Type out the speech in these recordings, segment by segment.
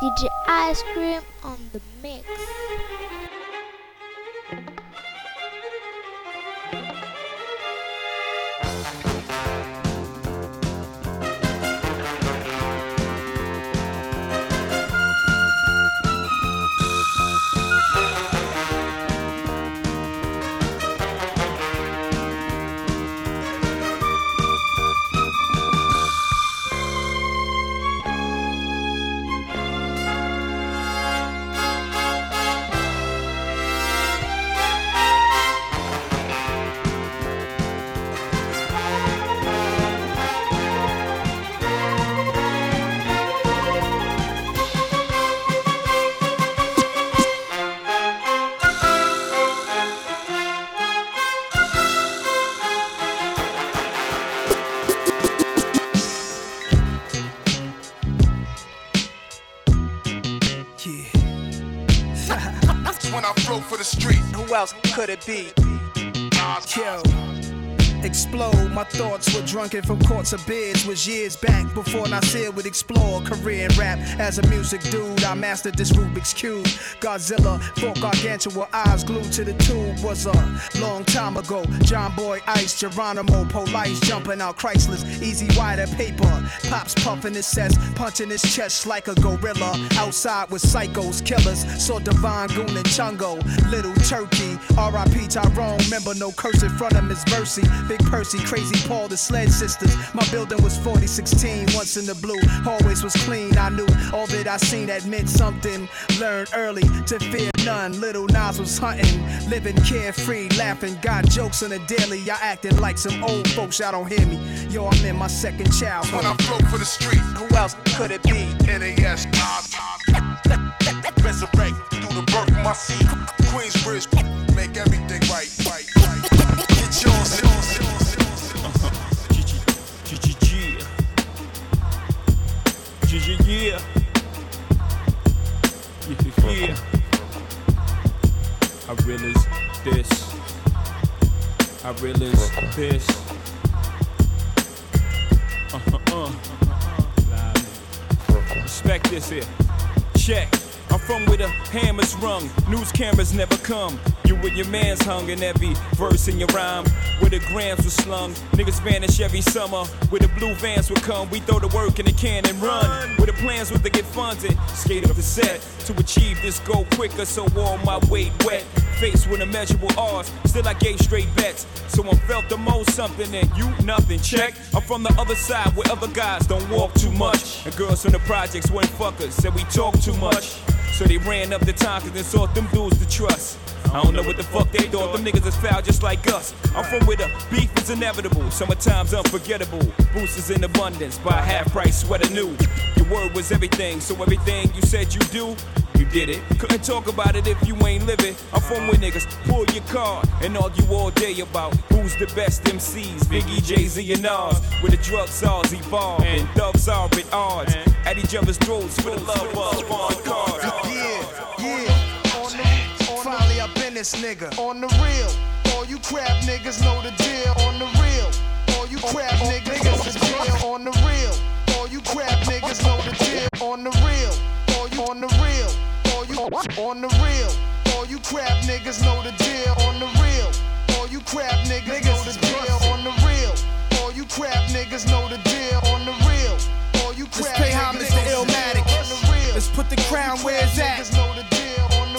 DJ Ice Cream on the mix. Could it be? Explode, my thoughts were drunken from courts of beers. Was years back before Nasir would explore career in rap. As a music dude, I mastered this Rubik's Cube. Godzilla, fought gargantua, eyes glued to the tube. Was a long time ago. John Boy Ice, Geronimo, Police jumping out Chrysler's, easy wider paper. Pops puffing his chest, punching his chest like a gorilla. Outside with psychos, killers. Saw Divine Goon and Chungo. Little Turkey, R.I.P. Tyrone. Remember no curse in front of Miss Mercy. Big Percy, Crazy Paul, the Sled Sisters. My building was 4016, once in the blue. Hallways was clean. I knew all that I seen that meant something. Learned early to fear none. Little Nas was hunting, living carefree, laughing. Got jokes on the daily. Y'all acting like some old folks. Y'all don't hear me. Yo, I'm in my second child. When I flow for the street. Who else could it be? NAS, Nas, resurrect through the birth of my seed. Queensbridge, make everything right. Yeah, I realize this. I realize this. Uh uh uh. Respect this here. Check. I'm from where the hammers rung, news cameras never come. You with your mans hung in every verse in your rhyme. Where the grams were slung, niggas vanish every summer. Where the blue vans would come, we throw the work in the can and run. Where the plans was to get funded, skate up the set to achieve this goal quicker, so all my weight wet. Faced with immeasurable odds, still I gave straight bets. Someone felt the most something and you nothing. Check. I'm from the other side where other guys don't walk too much. And girls from the projects weren't fuckers, said we talk too much. So they ran up the time cause they sought them dudes to trust. I don't know what the fuck they thought, them niggas is foul just like us. I'm from where the beef is inevitable, summertime's unforgettable. Boosters in abundance, buy half price sweater new. Your word was everything, so everything you said you do, you did it. Couldn't talk about it if you ain't living. I'm from where niggas pull your card and argue all day about who's the best MCs. Biggie, Jay Z, and Nas. Where the drug czars evolve and thugs are at odds. At each other's throats for the love of on cards. Yeah, yeah. On the, finally up in this nigga. On the real. All you crap niggas know the deal. On the real. All you crap niggas is jail. On the real. All you crap niggas know the deal. On the real. All you on the real. All you on the real. All you crap niggas know the deal. On the real. All you crap niggas know the deal. On the real. All you crap niggas know the deal. On the real. All you crap Let's pay homage to Illmatic. Let's put the crown where it's at.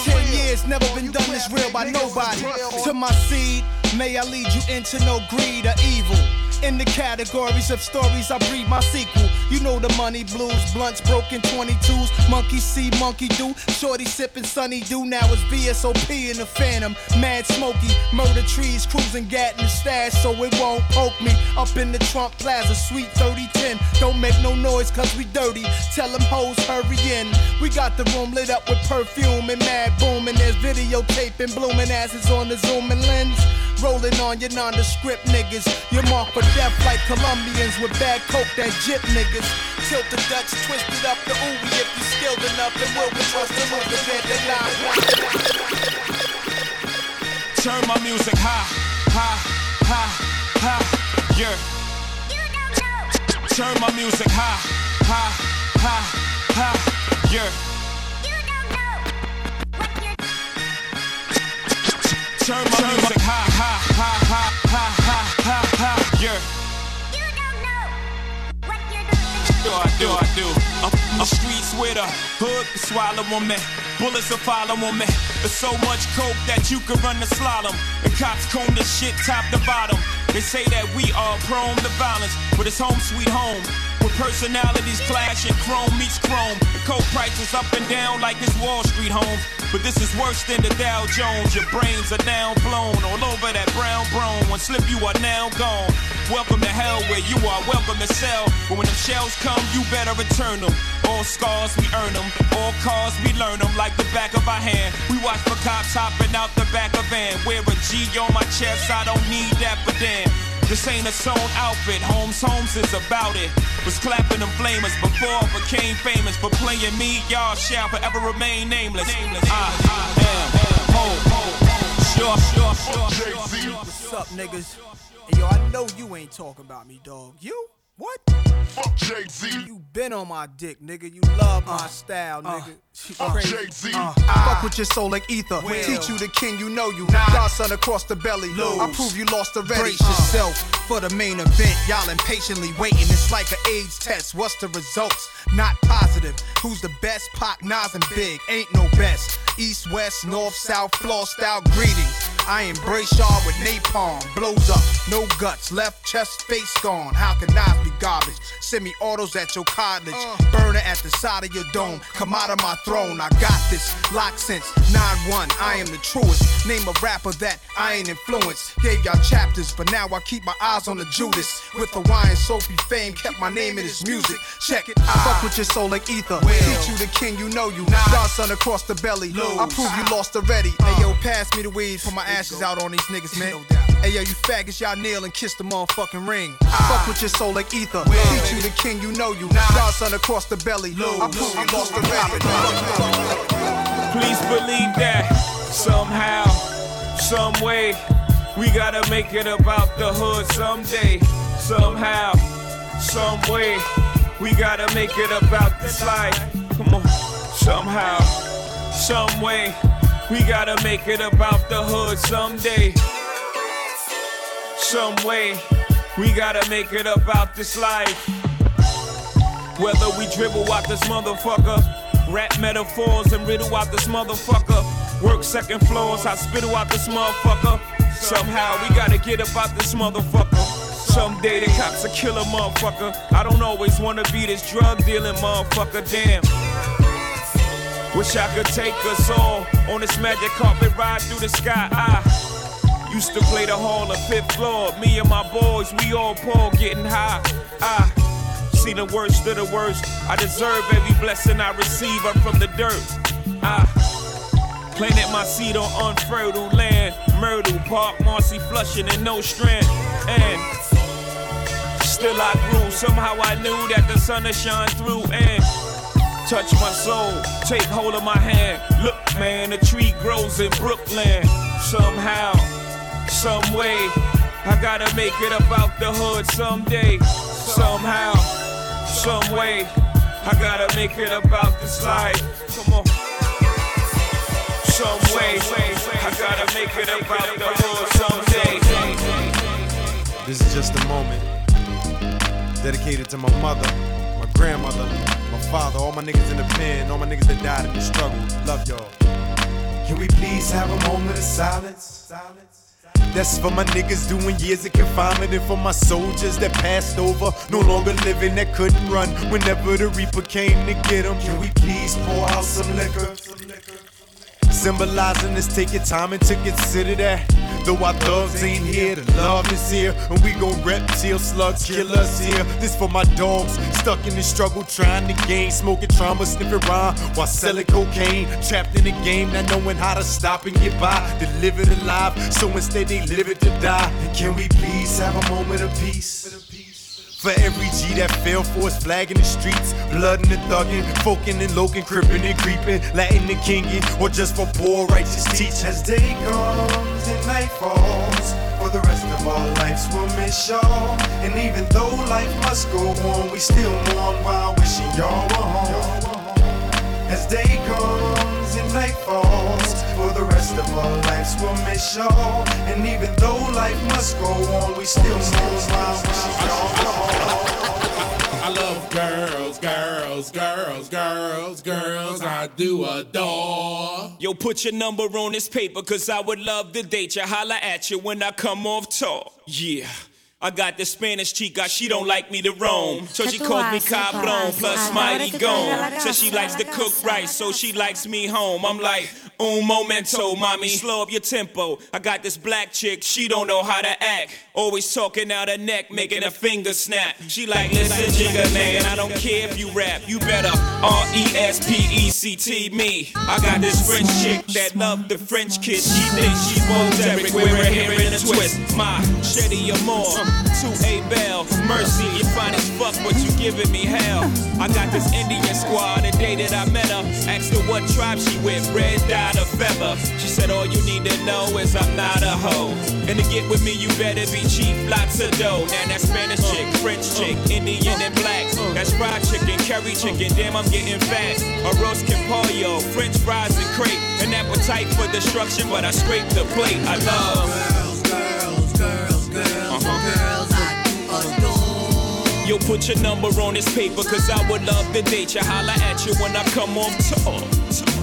Ten years, never been done this real by nobody. To my seed, may I lead you into no greed or evil. In the categories of stories, I breed my sequel. You know the money blues, blunts, broken 22s, monkey see, monkey do. Shorty sipping sunny do. Now it's VSOP in the phantom. Mad smoky, murder trees, cruising gat in the stash, so it won't poke me. Up in the Trump Plaza, sweet 3010. Don't make no noise, cause we dirty. Tell them hoes, hurry in. We got the room lit up with perfume and mad boom, and there's videotaping, blooming asses on the zooming lens. Rolling on your nondescript niggas. You're marked for death like Colombians with bad coke that jip niggas. Tilt the Dutch, twisted up the ooey if you skilled enough and will be trust the move the bed that. Turn my music high, high, high, high, yeah. Turn my music high, high, high, high, Yeah. Turn my music high, high, high, high, high, high, high, high. Yeah. Do I do I do? I'm, I'm streets with a hood to swallow on me. Bullets will follow on me. There's so much coke that you can run the slalom. And cops comb this shit top to bottom. They say that we are prone to violence, but it's home sweet home. With personalities clashing, chrome meets chrome. Coke prices up and down like it's Wall Street home. But this is worse than the Dow Jones. Your brains are now blown all over that brown brown. One slip, you are now gone. Welcome to hell where you are welcome to sell. But when them shells come, you better return them. All scars, we earn them. All cars, we learn them like the back of our hand. We watch for cops hopping out the back of van. Wear a G on my chest, I don't need that, but damn. This ain't a sewn outfit, Holmes Holmes is about it. Was clapping them flamers before I became famous. For playing me, y'all shall forever remain nameless. I am home, sure, sure, sure, sure, sure. What's up, niggas? Hey, yo, I know you ain't talking about me, dog. You? What? Fuck Jay-Z. You been on my dick, nigga. You love my uh, style, uh, nigga. Uh, she Fuck crazy. Jay-Z. Uh, Fuck with your soul like ether. Will. Teach you the king, you know you. Nah. Godson across the belly. Lose. I prove you lost already. Brace yourself for the main event. Y'all impatiently waiting. It's like an AIDS test. What's the results? Not positive. Who's the best? Pac, Nas, and Big. Ain't no best. East, west, north, south, floor style greetings. I embrace y'all with napalm. Blows up, no guts. Left chest, face gone. How can Nas be garbage? Send me autos at your cottage. Uh. Burner at the side of your dome. Come out of my throne. I got this. Lock since 9-1. I am the truest. Name a rapper that I ain't influenced. Gave y'all chapters, but now I keep my eyes on the Judas. With the wine, Sophie fame, kept my name in his music. Check it. I fuck with your soul like ether. Teach you the king, you know you. Godson across the belly. I prove you lost already. Uh. Hey yo, pass me the weed, for my ashes out on these niggas, man. Hey yo, you faggots, y'all kneel and kiss the motherfucking ring. Ah. Fuck with your soul like ether. Teach you the king, you know you. Godson across the belly. I prove you lost already. Please believe that somehow, some way, we gotta make it about the hood someday. Somehow, some way, we gotta make it about this life. Come on, somehow, some way, we gotta make it about the hood someday. Some way, we gotta make it about this life. Whether we dribble out this motherfucker, rap metaphors and riddle out this motherfucker, work second floors, I spittle out this motherfucker. Somehow we gotta get about this motherfucker. Someday the cops will kill a motherfucker. I don't always wanna be this drug dealing motherfucker, damn. Wish I could take us all on this magic carpet ride through the sky. I used to play the hall of fifth floor. Me and my boys, we all poor, getting high. I see the worst of the worst. I deserve every blessing I receive. I'm from the dirt. I planted my seed on unfertile land. Myrtle Park, Marcy, Flushing, and no strand. And still I grew. Somehow I knew that the sun would shine through and touch my soul. Take hold of my hand. Look, man, a tree grows in Brooklyn. Somehow, some way, I gotta make it about the hood someday. Somehow, some way, I gotta make it about this life. Come on. Some way, I gotta make it about the hood someday. This is just a moment dedicated to my mother, my grandmother, father, all my niggas in the pen, all my niggas that died in the struggle. Love y'all. Can we please have a moment of silence? That's for my niggas doing years of confinement and for my soldiers that passed over, no longer living, that couldn't run whenever the Reaper came to get them. Can we please pour out some liquor? Symbolizing this, take your time and to consider that. Though our thugs ain't here, the love is here. And we gon' rep till slugs kill us here. This for my dogs, stuck in the struggle, trying to gain. Smoking trauma, sniffing rhyme while selling cocaine. Trapped in the game, not knowing how to stop and get by. To live it alive, so instead they live it to die. And can we please have a moment of peace? For every G that fell for us, flag in the streets, blood in the thuggin', folkin' and lokin', crippin' and creepin', Latin and kingin', or just for poor righteous teach. As day comes and night falls, for the rest of our lives we'll miss y'all. And even though life must go on, we still mourn while wishing y'all were home. As day comes and night falls rest of our lives will miss y'all. And even though life must go on, we still move around when she gone. I love girls, girls, girls, girls, girls. I do adore. Yo, put your number on this paper, cause I would love to date you. Holla at you when I come off tour. Yeah. I got this Spanish chica, she don't like me to roam. So she calls me cabrón, plus mighty gone. Says she likes to cook rice, so she likes me home. I'm like, un momento, mommy, slow up your tempo. I got this black chick, she don't know how to act. Always talking out her neck, making her finger snap. She like, listen, jigga man, I don't care if you rap. You better R-E-S-P-E-C-T me. I got this French chick that love the French kiss. She thinks she Bo Derek, wear her hair in a twist. My Shetty Amore, to A Bell, Mercy, you fine as fuck, but you giving me hell. I got this Indian squad, the day that I met her. Asked her what tribe she with, red dot or feather. She said, all you need to know is I'm not a hoe. And to get with me, you better be cheap, lots of dough. Now that Spanish chick, French chick, Indian and black. That's fried chicken, curry chicken, damn, I'm getting fat. A roast can pollo, French fries and crepe. An appetite for destruction, but I scrape the plate. I love girls, girls, girls. I do adore. Yo, put your number on this paper, cause I would love to date you. Holla at you when I come on tour.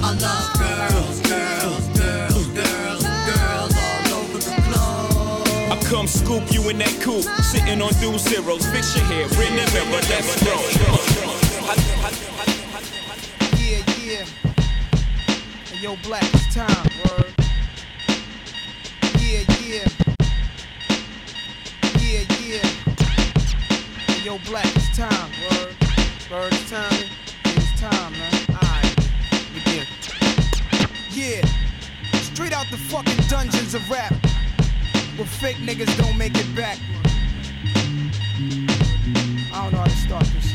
I love girls, girls, girls, girls, girls all over the globe. I come scoop you in that coupe, sitting on two zeros. Fix your hair, in the mirror, let's roll. Yeah, yeah. Hey, yo, black, it's time. Word. Yo, black, it's time. Word. Word, it's time. It's time, man. Alright. Begin. Yeah. Straight out the fucking dungeons of rap. Where fake niggas don't make it back. I don't know how to start this.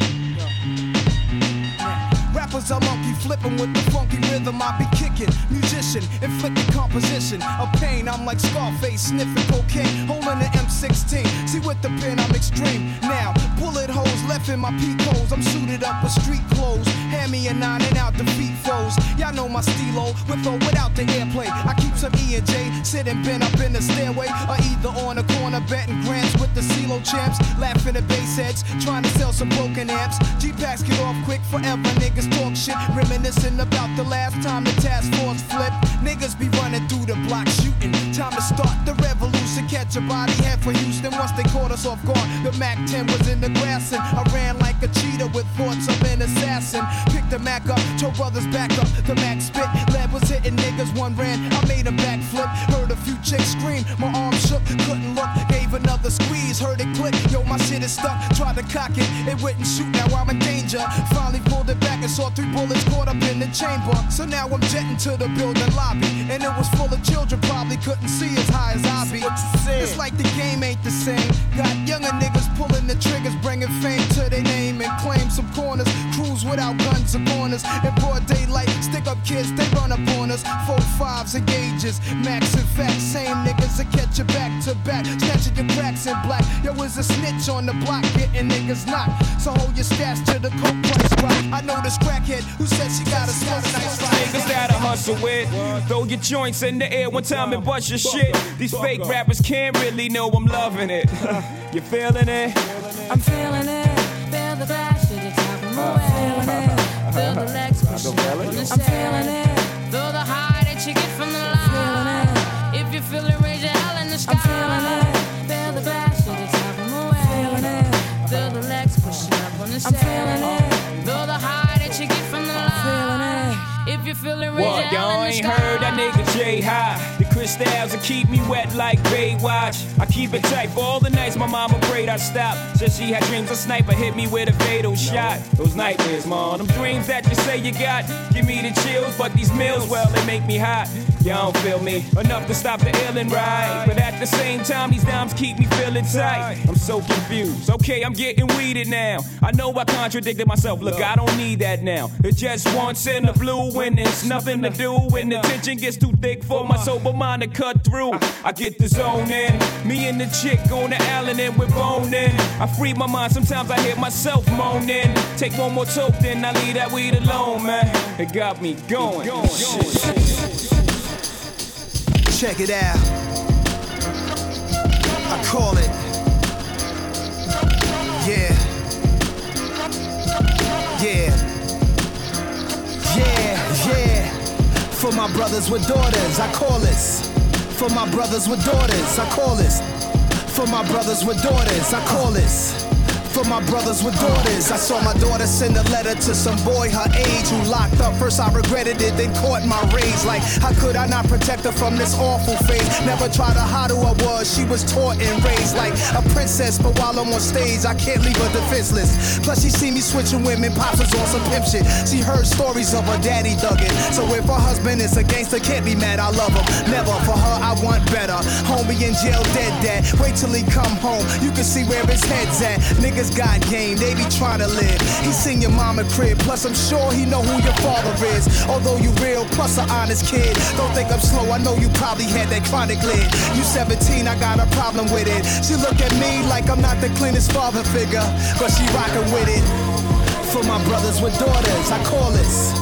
Rappers are monkey flipping with the funky rhythm I be kicking. Musician, inflicting composition of pain. I'm like Scarface sniffing cocaine, holding the M16. See with the pen I'm extreme. Now bullet holes left in my peak holes. I'm suited up with street clothes. Hand me a nine and out the feet foes. Y'all know my stilo with or without the airplay. I keep some E and J sitting bent up in the stairway or either on the corner betting grants with the CeeLo champs. Laughing at bass heads, trying to sell some broken amps. G packs get off quick forever. Niggas talk shit, reminiscing about the last time the task force flipped. Niggas be running through the block shooting. Time to start the revolution. Catch a body head for Houston once they caught us off guard. The Mac 10 was in the grass and I ran like a cheetah with thoughts of an assassin. Picked the Mac up, told brothers back up. The Mac spit, lead was hitting niggas. One ran, I made a backflip. Heard a few chicks scream, my arm shook, couldn't look. Gave another squeeze, heard it click. Yo, my shit is stuck. Tried to cock it, it wouldn't shoot. Now I'm in danger. Finally pulled it back and saw three bullets caught up in the chamber. So now I'm jetting to the building lobby, and it was full of children. Probably couldn't see as high as I be. It's like the game ain't the same. Got younger niggas pulling the triggers, bringing fame to their name and claim some corners. Cruise without guns or corners. In broad daylight, stick up kids, they run up on us. Four fives and gauges, max and facts. Same niggas that catch you back to back, snatching your cracks in black. Yo, is a snitch on the block, getting niggas knocked. So hold your stats to the coke price right. I know this crackhead who said she got a smoke nice Niggas that I hustle with. Throw your joints in the air one time and bust your shit. These fake rappers can't really know I'm loving it. you feeling it? I'm feeling it. Feel the passion, it's time from away. Feel the legs uh-huh. pushing on the I'm feeling it. Feel the high that you get from the line. I'm feeling it. Feel the high that you get from the line. If you feel it, raise your What, hell y'all in the ain't sky. heard that nigga J High. The crystals will keep me wet like Baywatch. I keep it tight for all the nights my mama prayed I stop. Said she had dreams a sniper hit me with a fatal shot. Those nightmares, man, them dreams that you say you got. Give me the chills, but these meals, well, they make me hot. Y'all don't feel me enough to stop the illin' ride. But at the same time, these dimes keep me feeling tight. I'm so confused. Okay, I'm getting weeded now. I know I contradicted myself. Look, I don't need that now. It's just once in the blue when it's nothing to do. When the tension gets too thick for my sober mind to cut through. I get the zone in. Me and the chick on the island and we're boning. I free my mind. Sometimes I hear myself moaning. Take one more toke, then I leave that weed alone, man. It got me going. Shit. Check it out. I call it. For my brothers with daughters, I call this. For my brothers with daughters, I call this. For my brothers with daughters, I call this. For my brothers with daughters, I saw my daughter send a letter to some boy her age who locked up. First I regretted it, then caught my rage. Like, how could I not protect her from this awful fate? Never tried to hide who I was. She was taught and raised like a princess, but while I'm on stage, I can't leave her defenseless. Plus, she see me switching women, pops was on some pimp shit. She heard stories of her daddy thugging. So if her husband is a gangster, can't be mad. I love him. Never for her, I want better. Homie in jail, dead dad. Wait till he come home. You can see where his head's at. Niggas got game, they be trying to live. He seen your mama crib, plus I'm sure he know who your father is. Although you real, plus an honest kid. Don't think I'm slow, I know you probably had that chronic lid. You 17, I got a problem with it. She look at me like I'm not the cleanest father figure, but she rockin' with it. For my brothers with daughters, I call this.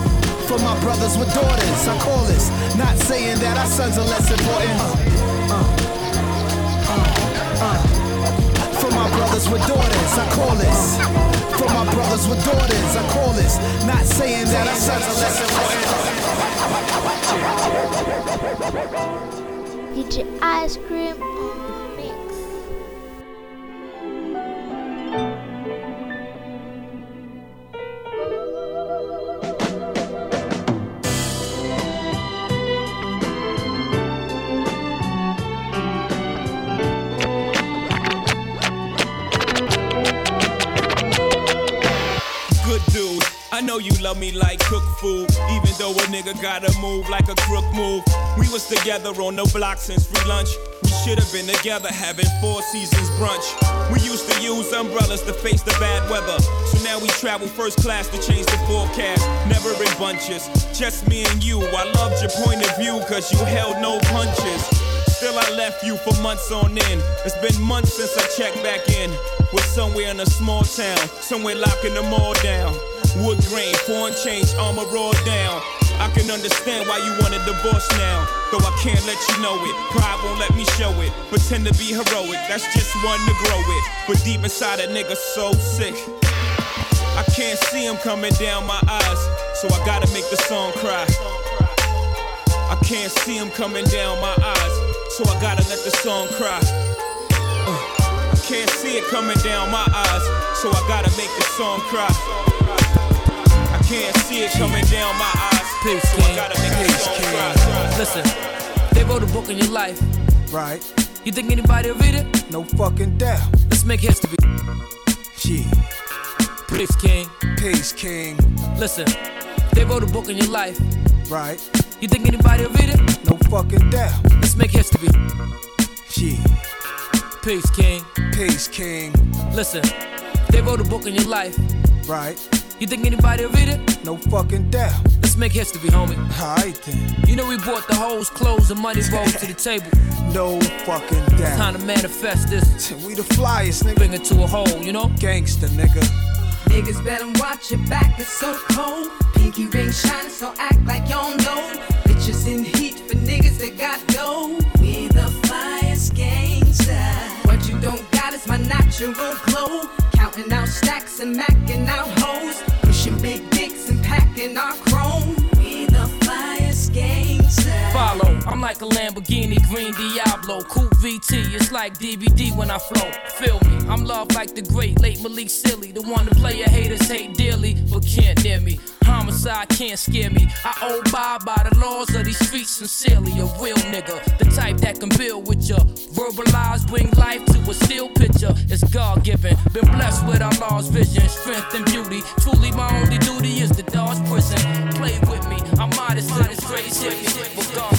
For my brothers with daughters, I call this. Not saying that our sons are less important. Uh, uh, uh, uh. Brothers with daughters, I call this. My brothers with daughters, I call this. Not saying that our sons are less important. DJ Ice Cream gotta move like a crook move. We was together on the block since free lunch. We should have been together having four seasons brunch. We used to use umbrellas to face the bad weather. So now we travel first class to change the forecast. Never in bunches, just me and you. I loved your point of view, cause you held no punches. Still, I left you for months on end. It's been months since I checked back in. Was somewhere in a small town, somewhere locking them all down. Wood grain, foreign change, armor rolled down. I can understand why you want a divorce now. Though I can't let you know it. Pride won't let me show it. Pretend to be heroic, that's just one to grow it. But deep inside a nigga so sick. I can't see him coming down my eyes, so I gotta make the song cry. I can't see him coming down my eyes, so I gotta let the song cry. Uh, I can't see it coming down my eyes, so I gotta make the song cry. I can't see it coming down my eyes, Peace, so King. gotta make the Peace, King. cry. Listen, they wrote a book on your life. Right? You think anybody will read it? No fucking doubt. Let's make history. Yeah. Peace, King. Peace, King. Listen, they wrote a book on your life. Right? You think anybody will read it? No fucking doubt. Let's make history. Yeah. Peace, King. Peace, King. Listen, they wrote a book on your life. Right? You think anybody will read it? No fucking doubt. Let's make history, homie. Alright then. You know we brought the hoes, clothes, and money rolls to the table. No fucking doubt. Time to manifest this. We the flyest, nigga. Bring it to a hole, you know? Gangsta, nigga. Niggas better watch your back, it's so cold. Pinky ring shining, so act like you don't know. Bitches in heat for niggas that got dough. We the flyest gangsta. What you don't got is my natural glow. Counting out stacks and macking out hoes. Pushing big dicks and packing our chrome. We the flyest gangsta. Follow, I'm like a Lamborghini Green Diablo. Cool VT, it's like DVD when I flow. Feel me, I'm loved like the great late Malik Sealy. The one the player haters hate dearly, but can't near me. Homicide can't scare me. I obey by the laws these streets sincerely. A real nigga, the type that can build with ya. Verbalize, bring life to a still picture. It's God given. Been blessed with our Lord's vision, strength and beauty. Truly, my only duty is to dodge prison. Play with me, I'm modest to this crazy. Regardless of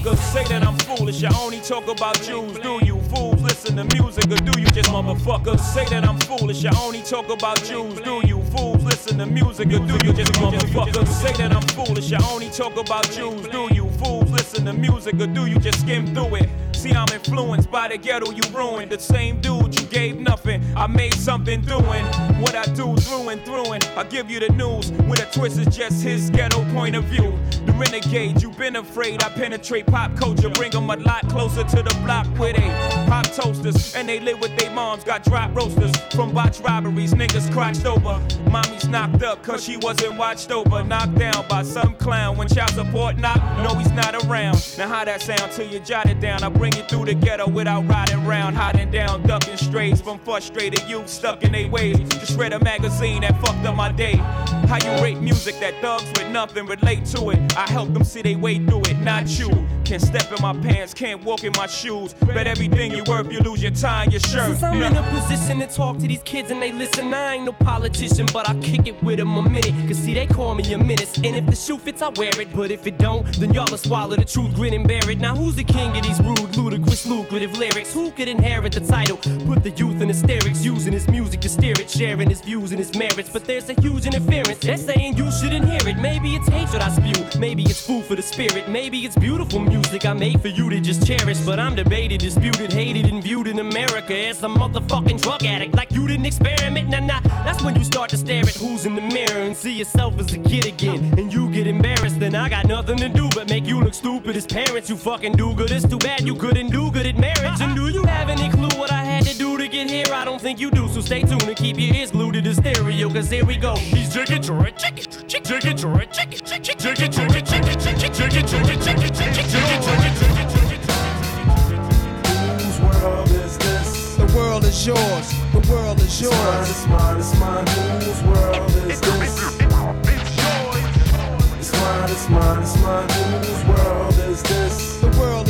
Motherfuckers say that I'm foolish. I only talk about Jews. Do you fools listen to music or do you just motherfuckers say that I'm foolish? I only talk about Jews. Do you fools listen to music or do you just motherfuckers say that I'm foolish? I only talk about Jews. Do you fools listen to music or do you just skim through it? See, I'm influenced by the ghetto you ruined. The same dude you gave nothing, I made something doing what I do through and through. And I give you the news with a twist is just his ghetto point of view. The renegade, you've been afraid. I penetrate pop culture, bring them a lot closer to the block where they pop toasters and they live with their moms. Got drop roasters from botch robberies, niggas crotched over. Mommy's knocked up cause she wasn't watched over. Knocked down by some clown when child support knock. No, he's not around. Now, how that sound till you jot it down? I bring it through the ghetto without riding round, hiding down, ducking strays from frustrated youth stuck in their ways. Just read a magazine that fucked up my day. How you rate music that thugs with nothing relate to it? I help them see they way through it, not you. Can't step in my pants, can't walk in my shoes. Bet everything you worth, you lose your tie and your shirt. Since I'm in a position to talk to these kids and they listen, I ain't no politician, but I kick it with them a minute. Cause see, they call me a menace. And if the shoe fits, I wear it. But if it don't, then y'all will swallow the truth, grin and bear it. Now, who's the king of these rude, ludicrous, lucrative lyrics? Who could inherit the title? Put the youth in hysterics, using his music to steer it, sharing his views and his merits. But there's a huge interference. They're saying you shouldn't hear it. Maybe it's hatred I spew. Maybe it's food for the spirit. Maybe it's beautiful music I made for you to just cherish. But I'm debated, disputed, hated, and viewed in America as a motherfucking drug addict. Like you didn't experiment. Nah, nah. That's when you start to stare at who's in the mirror and see yourself as a kid again. And you get embarrassed. Then I got nothing to do but make you look stupid as parents. You fucking do good. It's too bad you couldn't do good at marriage. And do you have any clue what I had to do to get here? I don't think you do. So stay tuned and keep your ears glued to the stereo. Cause here we go. He's chicken, chicken, chicken, chicken, chicken, chicken, chicken, chicken, Whose world is this? The world is yours. The world is yours. It's mine, it's mine, it's mine. Whose world is this? It's mine, it's mine, it's mine. Whose world is this?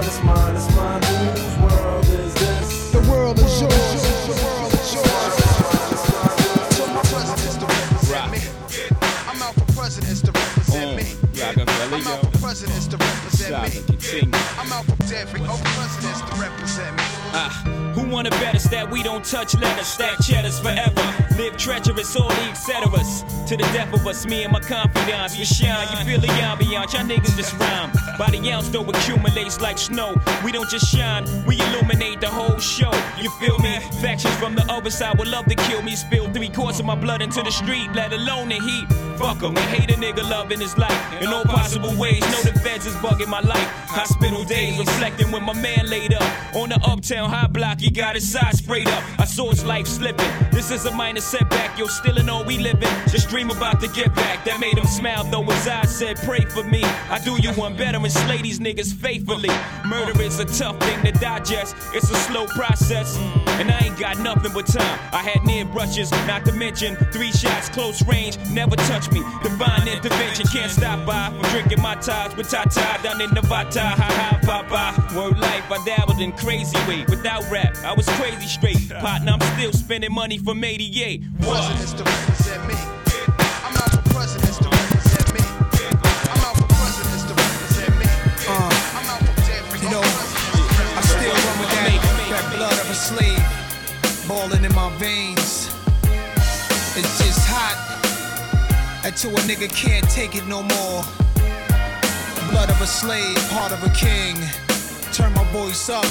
mine, it's mine, it's mine. Whose world is this? The world is yours. The world is yours. So my presidents to represent me. I'm out for presidents to represent me. I'm out for presidents to represent me. I'm out for dead presidents to represent me. Ah, who wanna bet us that we don't touch letters, stack cheddars forever? Live treacherous, all the etceteras. To the death of us, me and my confidants. You shine, you feel the ambiance, y'all niggas just rhyme. By the ounce, though, accumulates like snow. We don't just shine, we illuminate the whole show. You feel me? Factions from the other side would love to kill me. Spill three quarts of my blood into the street, let alone the heat. Fuck 'em, and hate a nigga loving his life in all possible ways. Know the feds is bugging my life. Hospital days, reflecting when my man laid up on the uptown high block. He got his side sprayed up. I saw his life slipping. This is a minor setback. Yo, still in all we living. Just dream about to get back. That made him smile, though his eyes said, Pray for me. I do you one better and slay these niggas faithfully. Murder is a tough thing to digest. It's a slow process. And I ain't got nothing but time. I had near brushes, not to mention three shots, close range, never touch me. Divine intervention can't stop by from drinking my ties with Tata down in Nevada. Ha ha, papa. Word life, I dabbled in crazy way. Without rap, I was crazy straight. Partner, I'm still spending money from 88. Presidents to represent me. I'm out for presidents to represent me. I'm out for presidents to represent me. Uh, I'm out for dead You know, I still run with that, that blood of a slave balling in my veins. It's just hot until a nigga can't take it no more. Blood of a slave, heart of a king. Turn my voice up.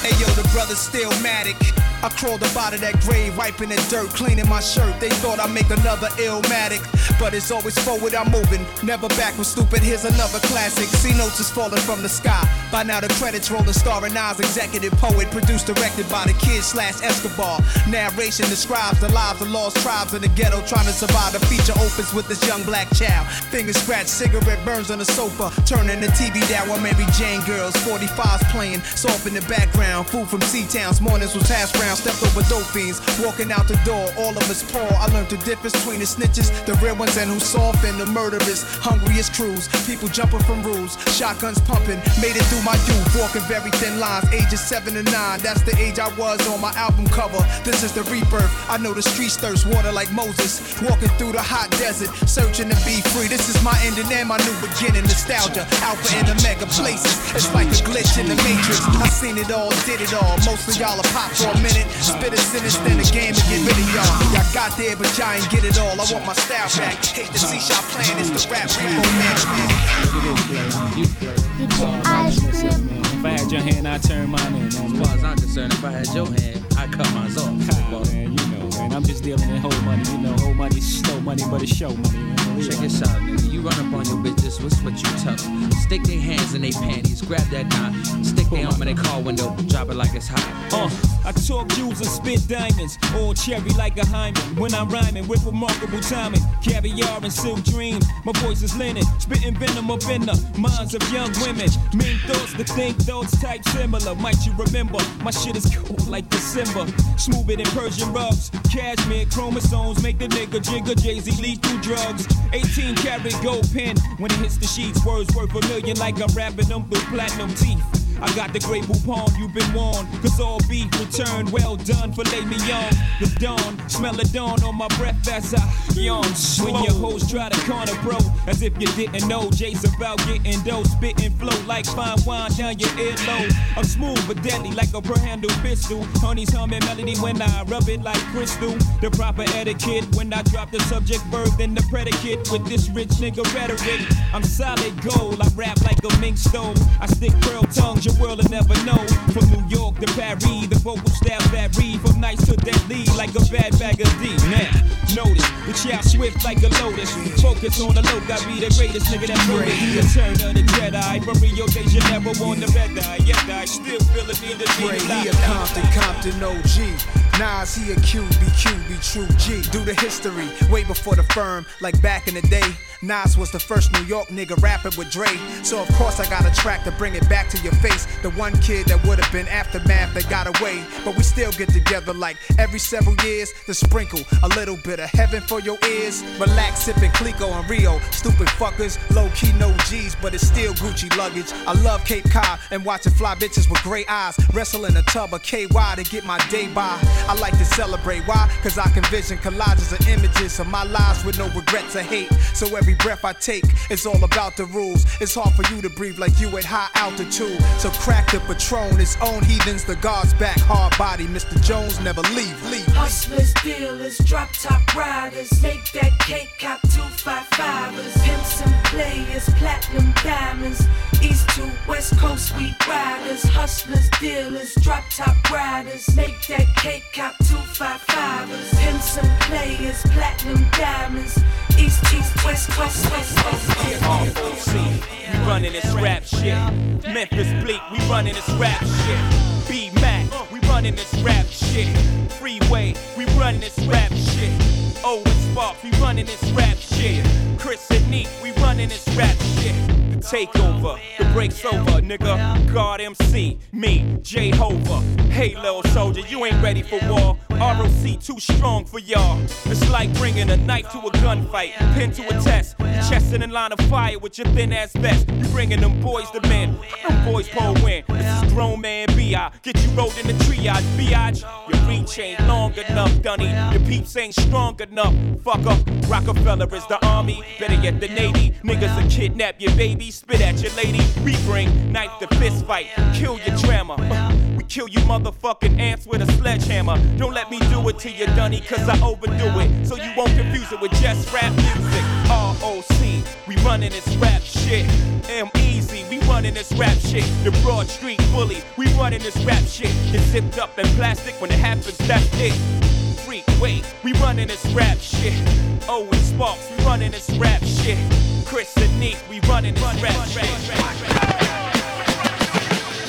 Hey yo, the brother's still matic. I crawled up out of that grave, wiping the dirt, cleaning my shirt. They thought I'd make another illmatic, but it's always forward I'm moving, never backward, stupid. Here's another classic. See notes is falling from the sky. By now the credits rolling, starring Nas, executive poet, produced, directed by the kid slash Escobar. Narration describes the lives of lost tribes in the ghetto trying to survive. The feature opens with this young black child. Finger scratch, cigarette burns on the sofa, turning the TV down while Mary Jane girls, 45s playing, soft in the background. Food from C-Towns, mornings was hash brown, stepped over dope fiends, walking out the door, all of us poor. I learned the difference between the snitches, the real ones, and who's soft and the murderers. Hungriest crews, people jumping from rules, shotguns pumping, made it through my youth, walking very thin lines, ages seven and nine. That's the age I was on my album cover. This is the rebirth. I know the streets thirst water like Moses, walking through the hot desert, searching to be free. This is my ending and my new beginning. Nostalgia, alpha and omega places. It's like a glitch in the matrix. I seen it all, did it all. Most of y'all are pop for a minute, spit a sentence, then a game to get rid of y'all. Y'all got there, but y'all ain't get it all. I want my style back. Hate to see y'all playing. It's the rap repo Ice cream. If I had your hand, I'd turn mine in. As far as I'm concerned, if I had your hand, I'd cut mine off. Man, you know, man. I'm just dealing in whole money. You know, whole money, slow money, but it's show money. Man. Check this out, nigga. You run up on your bitches, what's what you tell them? Stick their hands in their panties, grab that knot, stick their arm in their car window, drop it like it's hot. Uh, I talk jewels and spit diamonds, all cherry like a hymen. When I'm rhyming with remarkable timing, caviar and silk dream. My voice is linen, spitting venom up in the minds of young women. Mean thoughts to think thoughts type similar. Might you remember? My shit is cold like December. Smoother in Persian rugs. Cashmere chromosomes make the nigga jigger. Jay Z lead through drugs. 18 karat gold pen when it hits the sheets. Words worth a million like I'm rapping them through platinum teeth. I got the great palm, you've been warned. Cause all beef returned, well done, filet mignon. The dawn, smell the dawn on my breath as I yawn. When your hoes try to corner, bro, as if you didn't know. Jay's about getting dough, spitting flow like fine wine down your earlobe. I'm smooth but deadly like a per handle pistol. Honey's humming melody when I rub it like crystal. The proper etiquette when I drop the subject verb, then the predicate with this rich nigga rhetoric. I'm solid gold, I rap like a mink stove. I stick pearl tongues, your world will never know. From New York to Paris, the vocal style vary from nice to deadly like a bad bag of D. Now, notice the child swift like a lotus. Focus on the low, I be the greatest nigga that wrote it. Return of the Jedi from Rio de Janeiro on the red eye. Yet I still feel the need to Ray, be he a Compton, Compton OG. Nas, he a QB, QB, true G. Do the history, way before the firm, like back in the day. Nas was the first New York nigga rapping with Dre. So of course I got a track to bring it back to your face. The one kid that would have been aftermath that got away. But we still get together like every several years to sprinkle a little bit of heaven for your ears. Relax, sipping Clicquot and Rio. Stupid fuckers, low key no G's, but it's still Gucci luggage. I love Cape Cod and watching fly bitches with gray eyes. Wrestle in a tub of KY to get my day by. I like to celebrate. Why? Cause I can vision collages of images of my lives with no regrets or hate. So every breath I take is all about the rules. It's hard for you to breathe like you at high altitude. So crack the Patron, its own heathens, the God's back, hard body. Mr. Jones never leave, leave. Hustlers, dealers, drop top riders, make that cake cop five fivers. Pimps and players, platinum diamonds, east to west coast we riders. Hustlers, dealers, drop top riders, make that cake cop five fivers. Pimps and players, platinum diamonds, east east west west coast. ROC, we running this rap shit. Memphis Bleek, we running this rap shit. B Mac, we running this rap shit. Freeway, we running this rap shit. Oh, Owen Sparks, we running this rap shit. Chris and Neef, we running this rap shit. The takeover, the break's over, nigga. God MC, me, Jehovah. Hey, little soldier, you ain't ready for war. ROC too strong for y'all. It's like bringing a knife to a gunfight, pin to a test, chest in a line of fire with your thin ass vest. You bringing them boys to men, them boys pull win. This is grown man B.I. Get you rolled in the triage, biatch. Your reach ain't long enough, Dunny. Your peeps ain't strong enough. Fucker, Rockefeller is the army, better yet the navy. Niggas will kidnap your baby, spit at your lady. We bring knife to fist fight, kill your drama. Kill you motherfucking ants with a sledgehammer. Don't let me do it to you, Dunny, cause I overdo it. So you won't confuse it with just rap music. ROC, we running this rap shit. M Easy, we running this rap shit. The Broad Street Bully, we running this rap shit. It's zipped up in plastic when it happens, that's it. Freak, wait, we running this rap shit. Oh, Owen Sparks, we running this rap shit. Chris and Neef, we running this rap shit.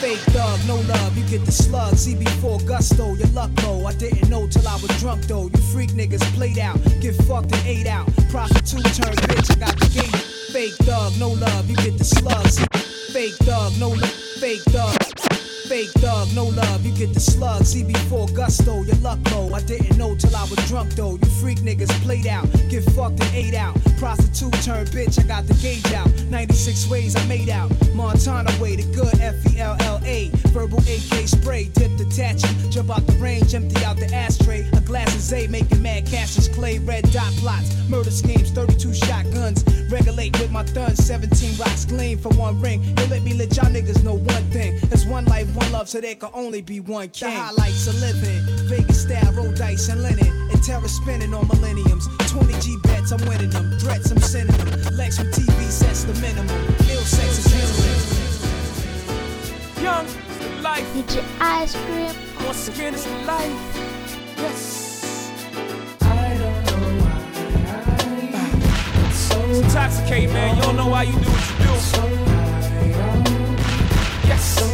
Fake thug, no love, you get the slug. CB4 gusto, your luck low. I didn't know till I was drunk though. You freak niggas played out, get fucked and ate out. Prostitute turned bitch, I got the game. Fake thug, no love, you get the slugs. Fake thug, no love, fake thug. Fake thug, no love, you get the slug. CB4 gusto, your luck low. I didn't know till I was drunk though. You freak niggas played out, get fucked and ate out. Prostitute turned bitch, I got the gauge out. 96 ways I made out. Montana way, the good F E L L A. Verbal AK spray, dip detaching. Jump out the range, empty out the ashtray. A glass of Zay, making mad cashes. Clay, red dot plots. Murder schemes, 32 shotguns. Regulate with my thuns, 17 rocks gleam for one ring. They let me let y'all niggas know one thing. There's one life, one love, so there can only be one king. The highlights of living. Vegas style, roll dice and linen. And terror spinning on millenniums. 20 G bets, I'm winning them. Threats, I'm sending them. Lex from TV sets the minimum. Ill sex is healing. Young, it's the life. DJ Ice Cream. Once again, it's the life. Yes. It's intoxicating, man. You don't know why you do what you do. Yes.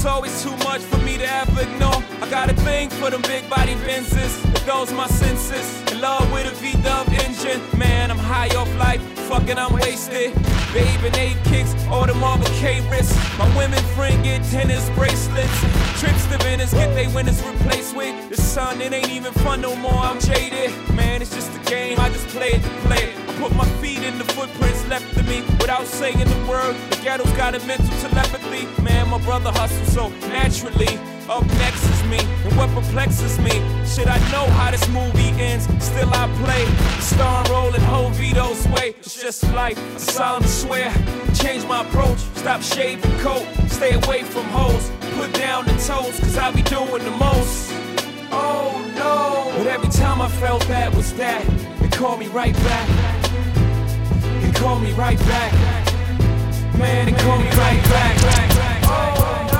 It's always too much for me to ever ignore. I got a thing for them big body Benzes. It goes my senses. In love with a V-dub engine. Man, I'm high off life. Fucking, I'm wasted. Babe and eight kicks, all the Marvel K wrists. My women friend get tennis bracelets. Trips to Venice, get they winners replaced with. The sun, it ain't even fun no more. I'm jaded. Man, it's just a game. I just play it to play it. Put my feet in the footprints left of me without saying the word. The ghetto's got a mental telepathy. Man, my brother hustles so naturally. Up next is me, and what perplexes me. Shit, I know how this movie ends. Still, I play the star role in Carlito's way. It's just life. I solemnly swear. Change my approach. Stop shaving coat. Stay away from hoes. Put down the toes, cause I be doing the most. Oh no! But every time I felt that was that. It called me right back. It called me right back. Man, it called me right back. Oh! No,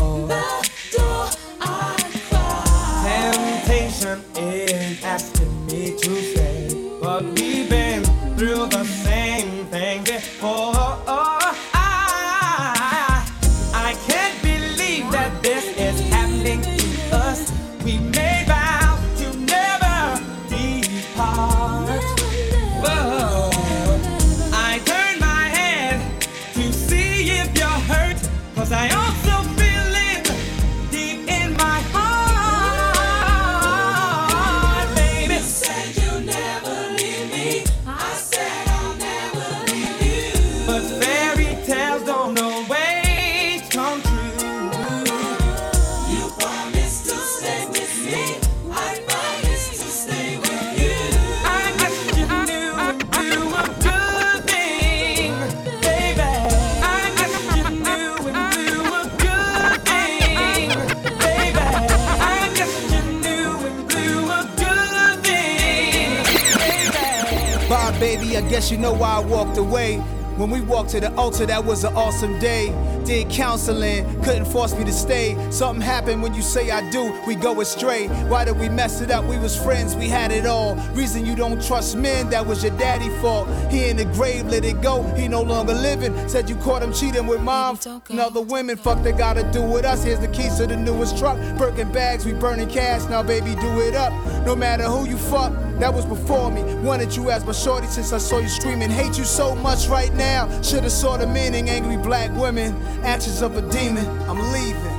guess you know why I walked away. When we walked to the altar, that was an awesome day. Did counseling, couldn't force me to stay. Something happened when you say I do, we go astray. Why did we mess it up? We was friends, we had it all. Reason you don't trust men, that was your daddy fault. He in the grave, let it go. He no longer living. Said you caught him cheating with mom and other women. Fuck they gotta do with us. Here's the keys to the newest truck. Birkin bags, we burning cash. Now baby, do it up. No matter who you fuck. That was before me. Wanted you as my shorty since I saw you screaming. Hate you so much right now. Should've saw the meaning. Angry black women. Actions of a demon. I'm leaving.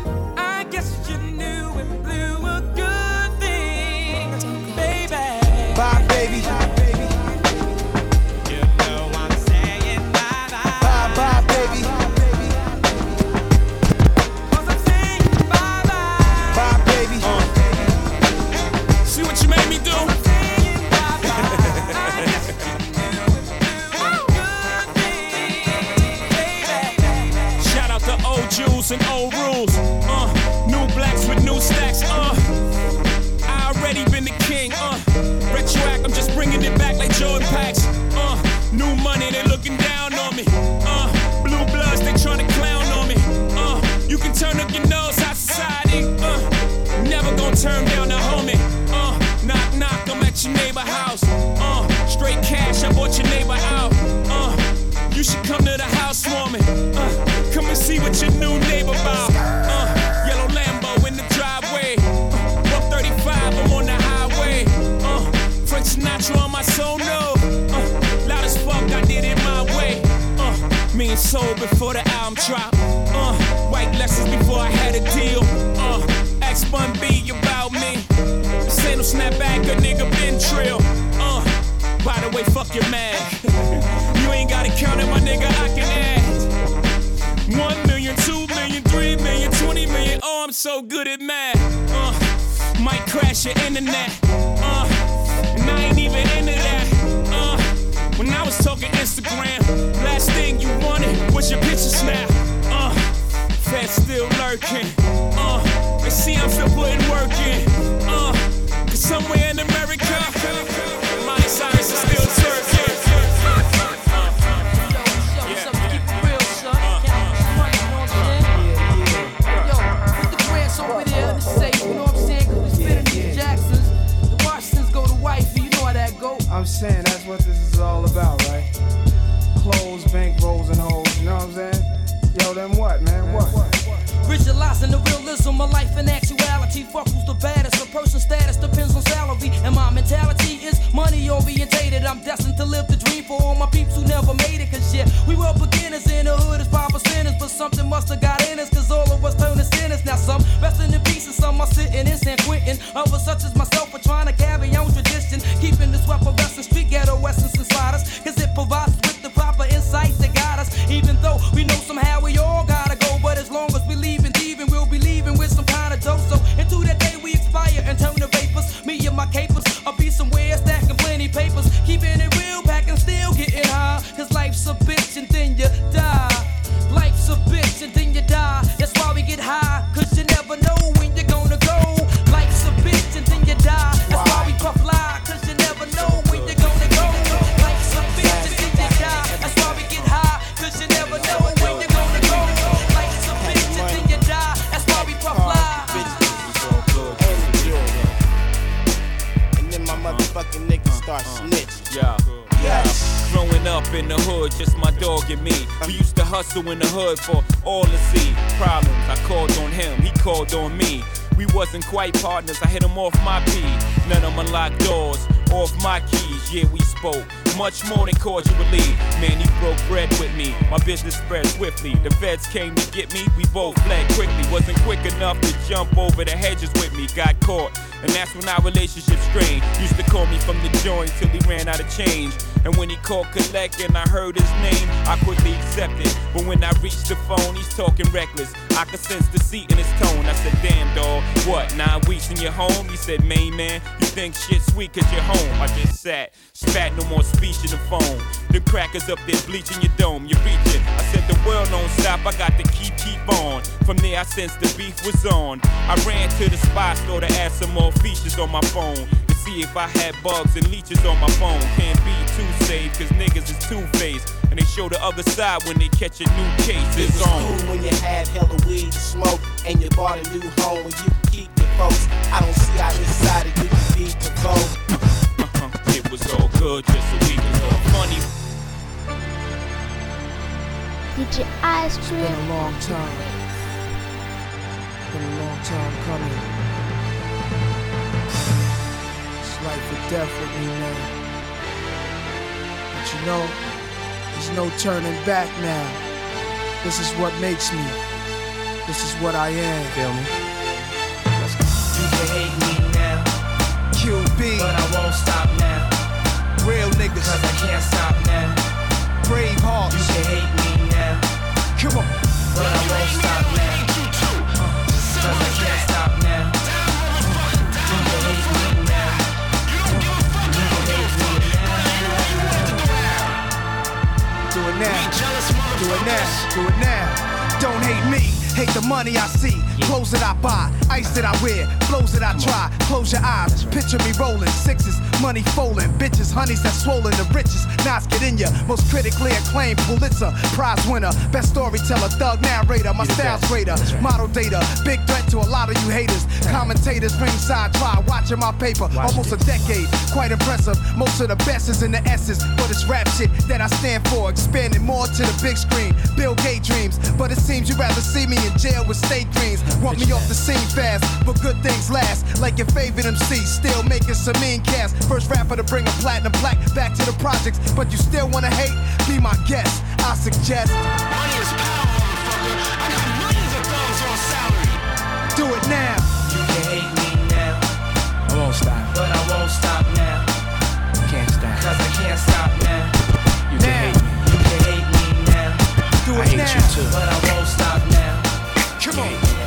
Album drop. Uh, white lessons before I had a deal. Uh, X Bun B about me. This ain't no snapback, a nigga been trill. Uh, by the way, fuck your man. you ain't gotta count it, my nigga, I can add. One million, two million, three million, twenty million. Oh, I'm so good at math. Uh, might crash your internet. Uh, and I ain't even into that. Uh, when I was talking Instagram, last thing you wanted was your picture snap. Uh, Fed still lurking. Uh, they see I'm still putting work in. Uh, cause somewhere in America, Miley Cyrus is still twerking. I'm saying that's what this is the realism of life and actuality. Fuck who's the baddest. A person's status depends on salary. And my mentality is money orientated. I'm destined to live the dream for all my peeps who never made it. Cause yeah, we were beginners in the hood as five percenters. But something must have got in us. Cause all of us turned to sinners. Now some resting in peace and some are sitting in San Quentin. Others such as myself hood for all to see. Problems, I called on him, he called on me. We wasn't quite partners, I hit him off my P. None of them unlocked doors, off my keys, yeah, we spoke. Much more than cordially. Man, he broke bread with me. My business spread swiftly. The feds came to get me, we both fled quickly. Wasn't quick enough to jump over the hedges with me. Got caught, and that's when our relationship strained. Used to call me from the joint till he ran out of change. And when he called collect and I heard his name, I quickly accepted. But when I reached the phone, he's talking reckless. I could sense deceit in his tone. I said, damn dog, what, nine weeks in your home? He said, main man, you think shit sweet cause you're home. I just sat, spat no more speech in the phone. The crackers up there bleaching your dome, you're it. I said, the world don't stop, I got to keep, keep on. From there, I sensed the beef was on. I ran to the spy store to add some more features on my phone. To see if I had bugs and leeches on my phone. Can't be too safe, cause niggas is two faced. And they show the other side when they catch a new case. It It's was on. cool when you had hella weed to smoke and you bought a new home and you keep your folks. I don't see how this side of you can be provoked. Uh-huh. It was all good just a week ago. Funny. DJ Ice It's Cream. been a long time. Been a long time coming. It's life or death with me, man. But you know, there's no turning back now. This is what makes me. This is what I am. Feel me? You can hate me now, QB. but I won't stop now. Real niggas. Cause I can't stop now. Brave hearts. You can hate me now, Come on. but I won't stop Do it now. Do it now. Don't hate me. Hate the money I see, clothes that I buy, ice that I wear, flows that I try. Close your eyes, picture me rolling sixes, money folding, bitches, honeys that swollen the richest. Nas get in ya, most critically acclaimed Pulitzer Prize winner, best storyteller, thug narrator, my style's greater, model data, big threat to a lot of you haters. Commentators ringside try watching my paper, almost a decade, quite impressive. Most of the best is in the essence, but it's rap shit that I stand for, expanding more to the big screen. Bill Gates dreams, but it seems you rather see me in jail with state greens. Want me off the scene fast, but good things last. Like your favorite MC, still making some mean cast. First rapper to bring a platinum plaque back to the projects, but you still wanna hate? Be my guest. I suggest. Money is power, motherfucker. I got millions of dollars on salary. Do it now. You can hate me now. I won't stop. But I won't stop now. Can't stop. Cause I can't stop now. You can hate me. You can hate me now. Do I hate now. you too. But I won't stop now. Come on.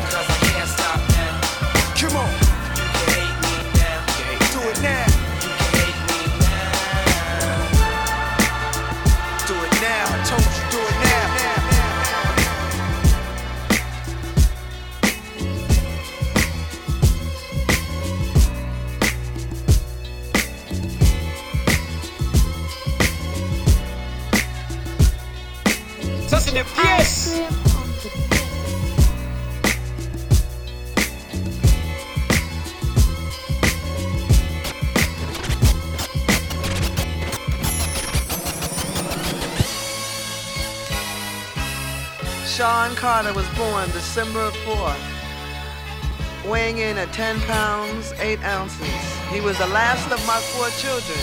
Sean Carter was born December 4th, weighing in at 10 pounds, 8 ounces. He was the last of my four children,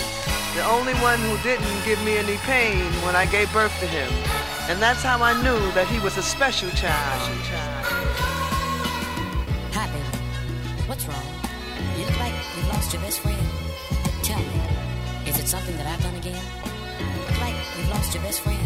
the only one who didn't give me any pain when I gave birth to him. And that's how I knew that he was a special child. Hi, baby. What's wrong? You look like you've lost your best friend. Tell me, is it something that I've done again? Look like you've lost your best friend.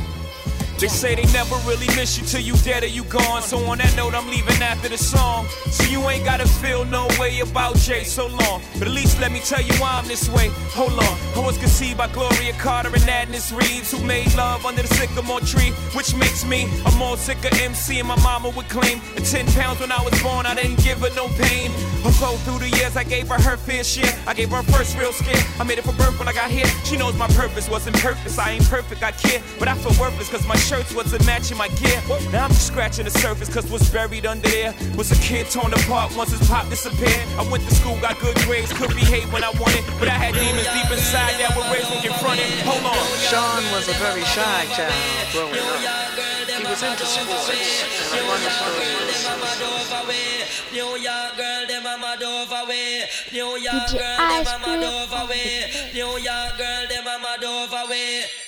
They say they never really miss you till you dead or you gone. So on that note, I'm leaving after the song. So you ain't gotta feel no way about Jay so long. But at least let me tell you why I'm this way. Hold on. I was conceived by Gloria Carter and Adnis Reeves, who made love under the sycamore tree, which makes me a more sicker MC. And my mama would claim at 10 pounds when I was born, I didn't give her no pain. Although through the years, I gave her her fair share. I gave her first real scare. I made it for birth when I got here. She knows my purpose wasn't purpose. I ain't perfect, I care. But I feel worthless cause my shirts wasn't matching my gear. Now I'm just scratching the surface cause what's buried under there was a kid torn apart once his pop disappeared. I went to school, got good grades, could behave when I wanted. But I had demons deep inside that were raised when confronted. Hold on. Sean was a very shy child growing up. He was into sports, and a funny New York girl, them a mad over way. New York girl, them a Ice mad over way. the New York girl, them a mad over way.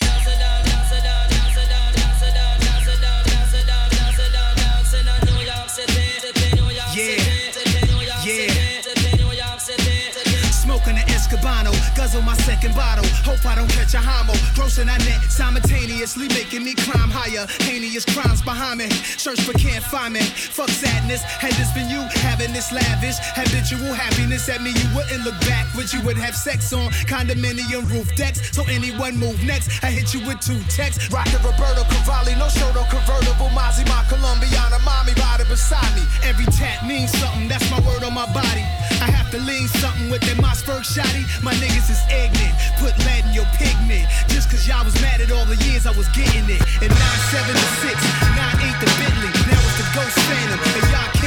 Escobano, guzzle my second bottle. Hope I don't catch a homo. Grossing I net simultaneously, making me climb higher. Heinous crimes behind me. Search but can't find me. Fuck sadness. Had this been you having this lavish, habitual happiness at me, you wouldn't look back. But you would have sex on condominium roof decks. So anyone move next, I hit you with two texts. Rockin' Roberto Cavalli, no show, no convertible. Mozzie, my Colombiana, mommy riding beside me. Every tat means something, that's my word on my body. I have to lean something with that Mossberg shotty. My niggas is ignorant, put lead in your pigment. Just cause y'all was mad at all the years I was getting it. And 9 7 to 6, 9 8 the Bentley. Now it's the Ghost Phantom, and y'all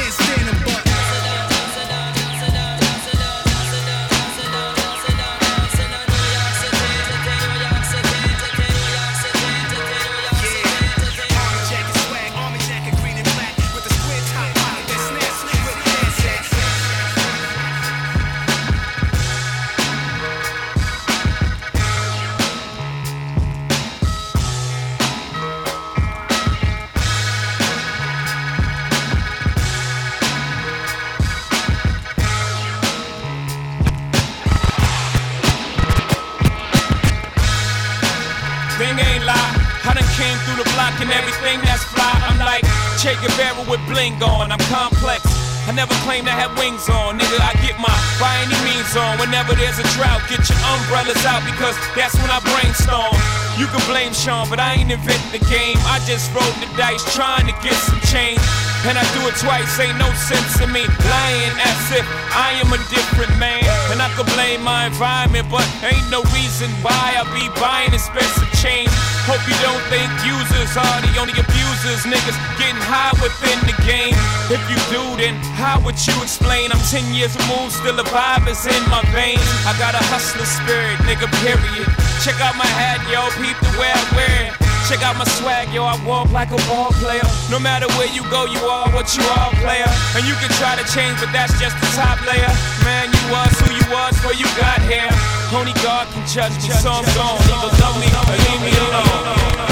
Never claimed I had wings on. Nigga, I get my by any means on. Whenever there's a drought, get your umbrellas out because that's when I brainstorm. You can blame Sean, but I ain't invent the game. I just rolled the dice trying to get some change. And I do it twice, ain't no sense in me lying as if I am a different man. And I could blame my environment, but ain't no reason why I be buying expensive change. Hope you don't think users are the only abusers. Niggas getting high within the game. If you do, then how would you explain? I'm 10 years removed, still the vibe is in my veins. I got a hustler spirit, nigga, period. Check out my hat, yo, peep the way I wear it. Check out my swag, yo, I walk like a ball player. No matter where you go, you are what you are, player. And you can try to change, but that's just the top layer. Man, was who you was before you got here. Only God can judge me, so I'm gone. Either love me or leave me alone.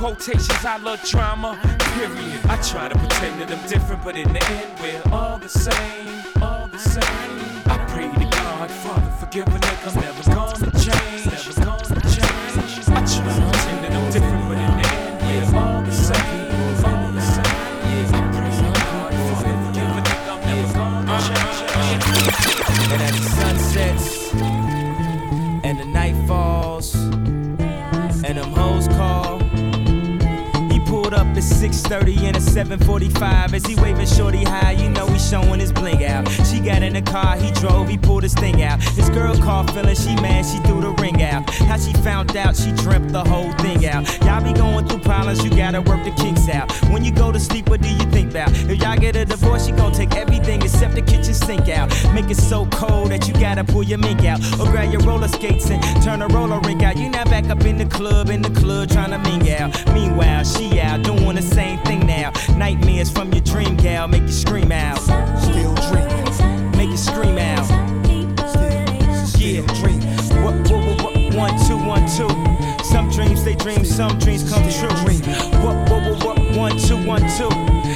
Quotations. I love drama. Period. I try to pretend that I'm different, but in the end we're all the same, 6:30 and a 7:45 as he waving shorty high. You know he showing his bling out. She got in the car, he drove, he pulled his thing out. His girl called feeling she mad, she threw the ring out. How she found out, she dreamt the whole thing out. Y'all be going through problems, you gotta work the kinks out. When you go to sleep, what do you about? If y'all get a divorce, she gon' take everything except the kitchen sink out. Make it so cold that you gotta pull your mink out. Or grab your roller skates and turn a roller rink out. You now back up in the club, in the club trying to ming out. Meanwhile, she out doing the same thing now. Nightmares from your dream gal make you scream out. Still dreaming, make you scream out. Yeah, dream. What, what, what, what, one, two, one, two. Some dreams they dream, some dreams come true. What, what, what, what, one, two, one, two.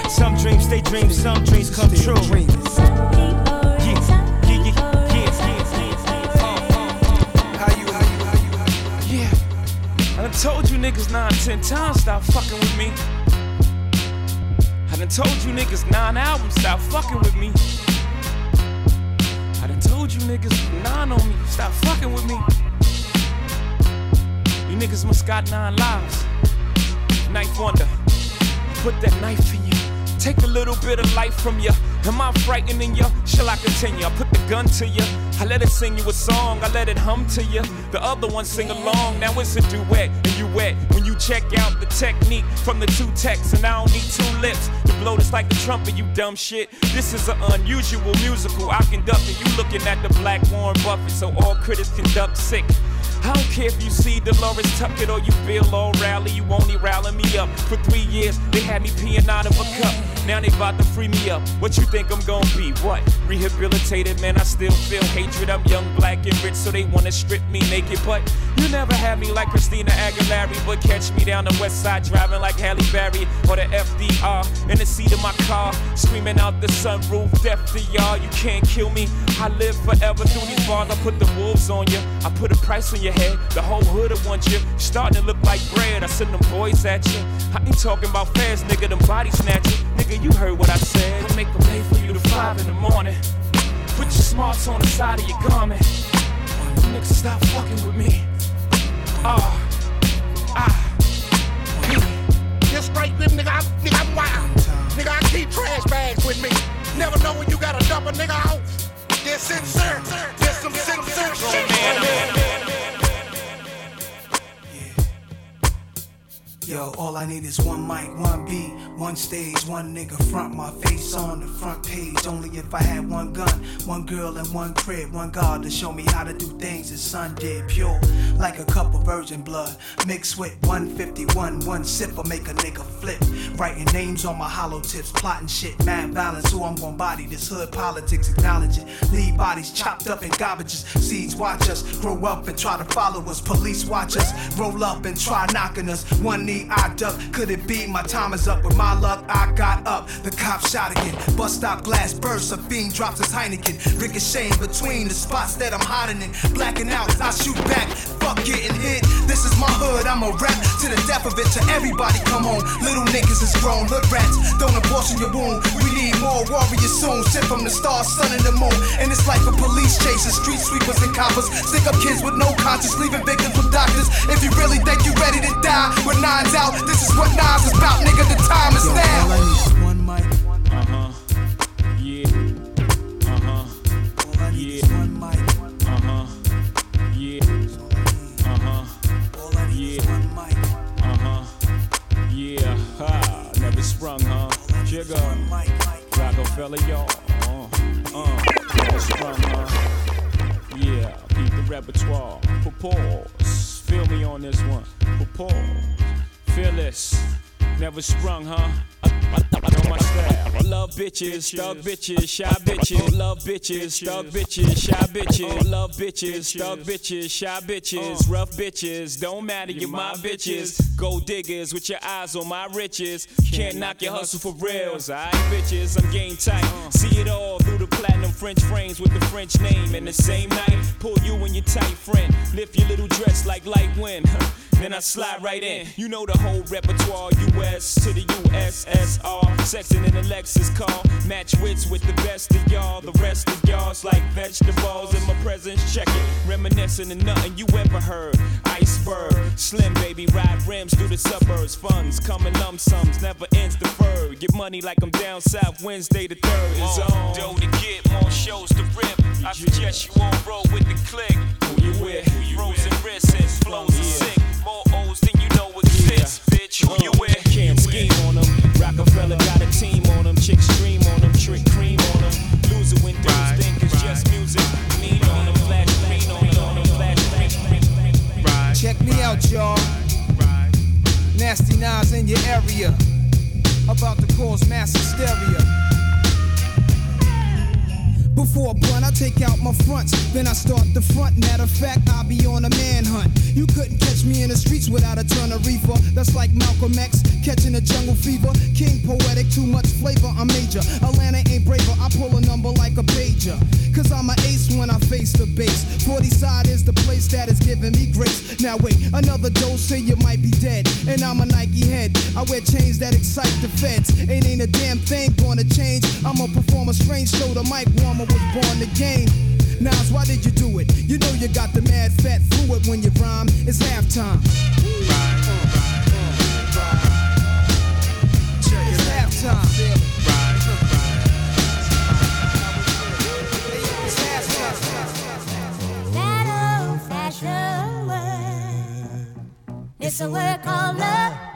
Some dreams they dream, some dreams come true. Yeah. I done told you niggas nine, ten times stop fucking with me. I done told you niggas nine albums stop fucking with me. I done told you niggas nine on me stop fucking with me. You niggas must got nine lives. Knife wonder. Put that knife in you. Take a little bit of life from you. Am I frightening you? Shall I continue? I put the gun to you. I let it sing you a song. I let it hum to you. The other one sing along. Now it's a duet and you wet when you check out the technique from the two texts. And I don't need two lips to blow this like a trumpet. You dumb shit. This is an unusual musical. I conduct it. You looking at the black Warren Buffett, so all critics conduct sick. I don't care if you C. Delores Tucker or you feel all rally, you only rally me up. For three years, they had me peeing out of a cup. Now they about to free me up. What you think I'm gonna be? What? Rehabilitated, man, I still feel hatred. I'm young, black, and rich, so they wanna strip me naked. But you never had me like Christina Aguilera, but catch me down the west side driving like Halle Berry or the FDR in the seat of my car, screaming out the sunroof, death to y'all. You can't kill me. I live forever through these bars. I put the wolves on you. I put a price on your head. The whole hood will want you. Starting to look like bread. I send them boys at you. I ain't talking about fast, nigga. Them body snatching. Nigga, you heard what I said. I make them late for you to five in the morning. Put your smarts on the side of your garment. Nigga, stop fucking with me. Ah, ah. Just straight them, nigga, I'm, nigga, I'm wild. Nigga, I keep trash bags with me. Never know when you gotta dump a nigga off. This sincere, this some sincere shit. Yo, all I need is one mic, one beat, one stage, one nigga front my face on the front page. Only if I had one gun, one girl, and one crib, one God to show me how to do things his son did. Pure, like a cup of virgin blood, mixed with 151. One sip will make a nigga flip. Writing names on my hollow tips, plotting shit, mad balance. Who I'm gonna body this hood politics, acknowledge it. Leave bodies chopped up in garbages. Seeds watch us grow up and try to follow us. Police watch us roll up and try knocking us. One I duck. Could it be my time is up? With my luck, I got up. The cop shot again. Bus stop glass bursts. A fiend drops his Heineken. Ricocheting between the spots that I'm hiding in. Blacking out, I shoot back. Fuck getting hit. This is my hood. I'm a rap to the death of it. To everybody, come on. Little niggas is grown. Hood rats. Don't abortion your wound. We need more warriors soon. Sent from the stars, sun, and the moon. And it's like a police chasing street sweepers and coppers. Stick up kids with no conscience, leaving victims with doctors. If you really think you're ready to die with nines out, this is what nines is about, nigga. The time is now. One mic. Uh huh. Yeah. Uh huh. Yeah. Uh huh. Yeah. Uh huh. Yeah. Uh huh. Yeah. Ha. Never sprung, huh? Jigga. Rockefeller, y'all. Uh. Uh. Never sprung, huh? Yeah. Keep the repertoire. Pause. Feel me on this one. Pause. Fearless. Never sprung, huh? Bitches, thug bitches, shy bitches. Love bitches, thug bitches, shy bitches. Love bitches, thug bitches, shy bitches. Rough bitches, don't matter, you're my bitches. Gold diggers with your eyes on my riches. Can't knock your hustle for reals, I alright, bitches. I'm game tight. See it all through the platinum French frames with the French name. And the same night, pull you and your tight friend. Lift your little dress like light wind. Then I slide right in. You know the whole repertoire, US to the USSR. Sexing in a Lexus car. Match wits with the best of y'all. The rest of y'all's like vegetables in my presence. Check it. Reminiscing of nothing you ever heard. Iceberg. Slim baby, ride rims through the suburbs. Funds coming lump sums, never ends deferred. Get money like I'm down south Wednesday the 3rd is on. Dough to get, more shows to rip. I suggest you all roll with the click. Who you with? Frozen wrists and flows are sick. More O's than you know exists, bitch. Who you with? Can't scheme on them. Rockefeller got a team on them. Chicks stream on them. Trick cream on them. Loser when dudes think it's just music. Mean on them. Flash green on them. On them. Flash green. Check me out, y'all. Nasty Nas in your area. About to cause mass hysteria. Before a blunt, I take out my fronts, then I start the front. Matter of fact, I'll be on a manhunt. You couldn't catch me in the streets without a ton of reefer. That's like Malcolm X catching a jungle fever. King poetic, too much flavor. I'm major. Atlanta ain't braver. I pull a number like a pager. Cause I'm an ace when I face the base. 40 side is the place that is giving me grace. Now wait, another dose, say you might be dead. And I'm a Nike head. I wear chains that excite the feds. It ain't a damn thing gonna change. I'ma perform a strange show. The mic warmer I was born the game. Nas, why did you do it? You know you got the mad fat fluid when you rhyme. It's halftime. Right, right, it's halftime. It's a work of love.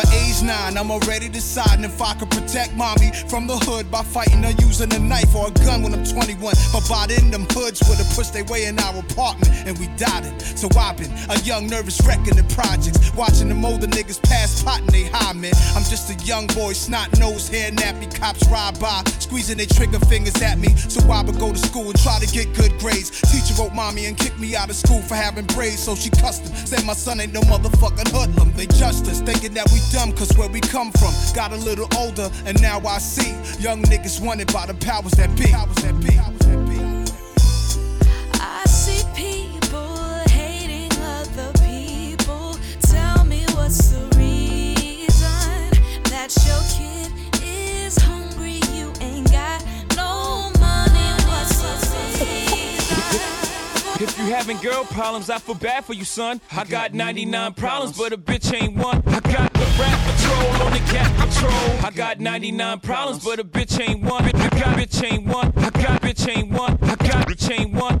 I age nine, I'm already deciding if I could protect mommy from the hood by fighting or using a knife or a gun when I'm 21. But by then, them hoods would have pushed their way in our apartment and we died it. So I've been a young, nervous wreck in the projects, watching them older niggas pass pot and they high, man. I'm just a young boy, snot nose, hair nappy, cops ride by, squeezing their trigger fingers at me. So I would go to school and try to get good grades. Teacher wrote mommy and kicked me out of school for having braids, so she cussed him. Said my son ain't no motherfucking hoodlum. They judged us, thinking that we dumb, cause where we come from. Got a little older, and now I see young niggas wanted by the powers that be. Powers that be. I If you having girl problems, I feel bad for you, son. I got 99 problems, but a bitch ain't one. I got the rap patrol on the cat patrol. I got 99 problems, but a bitch ain't one. I got bitch ain't one. I got bitch ain't one. I got bitch ain't one.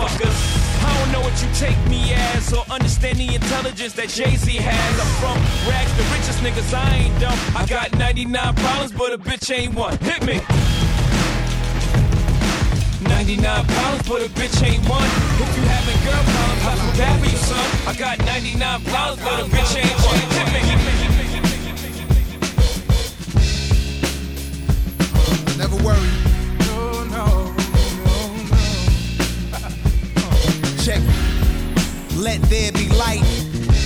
Fuckers. I don't know what you take me as or understand the intelligence that Jay-Z has. I'm from rags, the richest niggas, I ain't dumb. I got 99 problems, but a bitch ain't one. Hit me. 99 problems, but a bitch ain't one. If you having girl problems, I feel for you, son. I got 99 problems, but a bitch ain't one. Hit me. Never worry. Let there be light.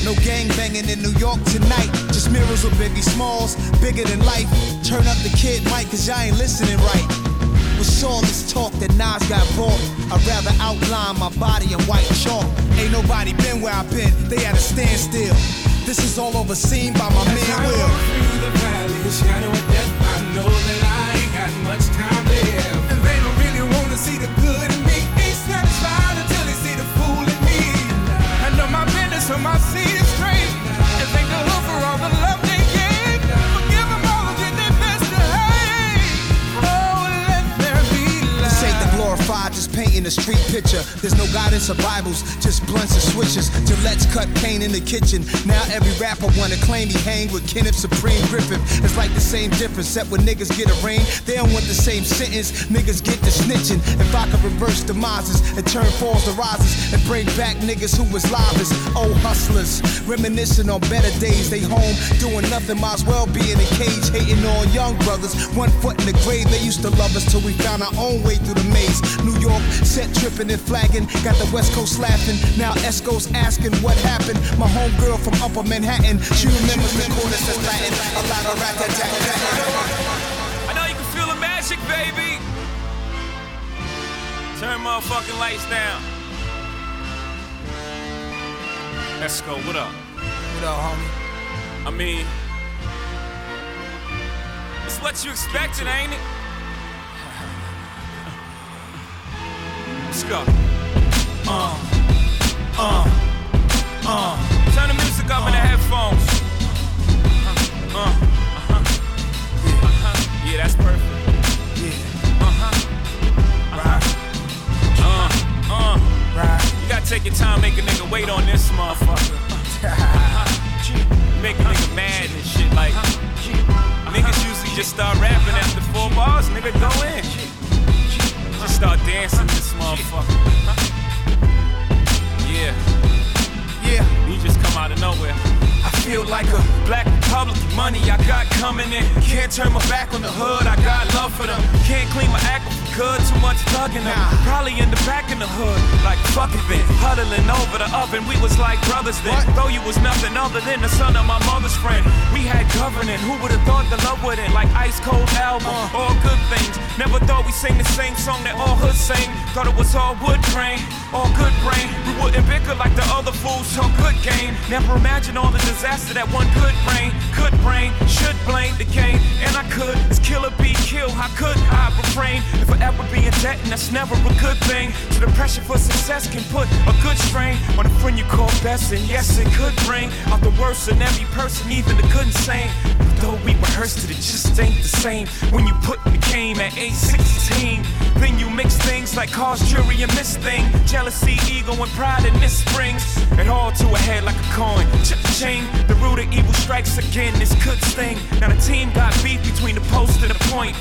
No gang banging in New York tonight. Just Mirrors with Biggie Smalls, bigger than life. Turn up the kid mic, cause y'all ain't listening right. With all this talk that Nas got bought, I'd rather outline my body in white chalk. Ain't nobody been where I've been, they at a standstill. This is all overseen by my man Will. Through the valley, shadow of death, I know that I ain't got much time painting a street picture. There's no guidance or Bibles, just blunts and switches. Gillette's cut cane in the kitchen. Now every rapper wanna claim he hang with Kenneth Supreme Griffith. It's like the same difference, except when niggas get arraigned, they don't want the same sentence. Niggas get the snitching. If I could reverse demises and turn falls to rises and bring back niggas who was livest, old hustlers, reminiscing on better days. They home doing nothing, might as well be in a cage, hating on young brothers. One foot in the grave, they used to love us till we found our own way through the maze. New York set tripping and flagging, got the West Coast laughing. Now Esco's asking what happened. My homegirl from Upper Manhattan, she remembers the corners that's Latin. A lot of rat tat I know you can feel the magic, baby. Turn motherfucking lights down. Let's go. What up? What up, homie? I mean, it's what you expected, ain't it? Let's go. Uh, uh, uh. Turn the music up in the headphones. Uh, uh, uh-huh. Uh-huh. Yeah, that's perfect. Yeah. Uh-huh. Uh-huh. Uh, uh. Right. You gotta take your time, make a nigga wait on this motherfucker. Make a nigga mad and shit like. Niggas usually just start rapping after four bars, nigga go in. Just start dancing this motherfucker. Yeah. Yeah. You just come out of nowhere. I feel like a black Republican. Money I got coming in. Can't turn my back on the hood. I got love for them. Can't clean my act good. Too much thugging them. Probably in the back in the hood. Like fuck it then. Huddling over the oven. We was like brothers then. Though you was nothing other than the son of my mother's friend. We had governing. Who would have thought the love would end? Like ice cold album. Uh. All good things. Never thought we sing the same song that all hoods sing. Thought it was all wood grain. All good brain. We wouldn't bicker like the other fools. So good game. Never imagined all the disaster that one could bring. Could bring. Should blame the game. And I could. It's kill or be killed. How could I refrain? If I ever be in debt, and that's never a good thing. So the pressure for success can put a good strain on a friend you call best. And yes, it could bring out the worst in every person, even the good and sane. But though we rehearsed it, it just ain't the same. When you put the game at age 16, then you mix things like cause, jury, and miss thing. Jealousy, ego, and pride, and this springs it all to a head like a coin. Ch-ching, the root of evil strikes again. This could sting. Now the team got beef between the post and the point.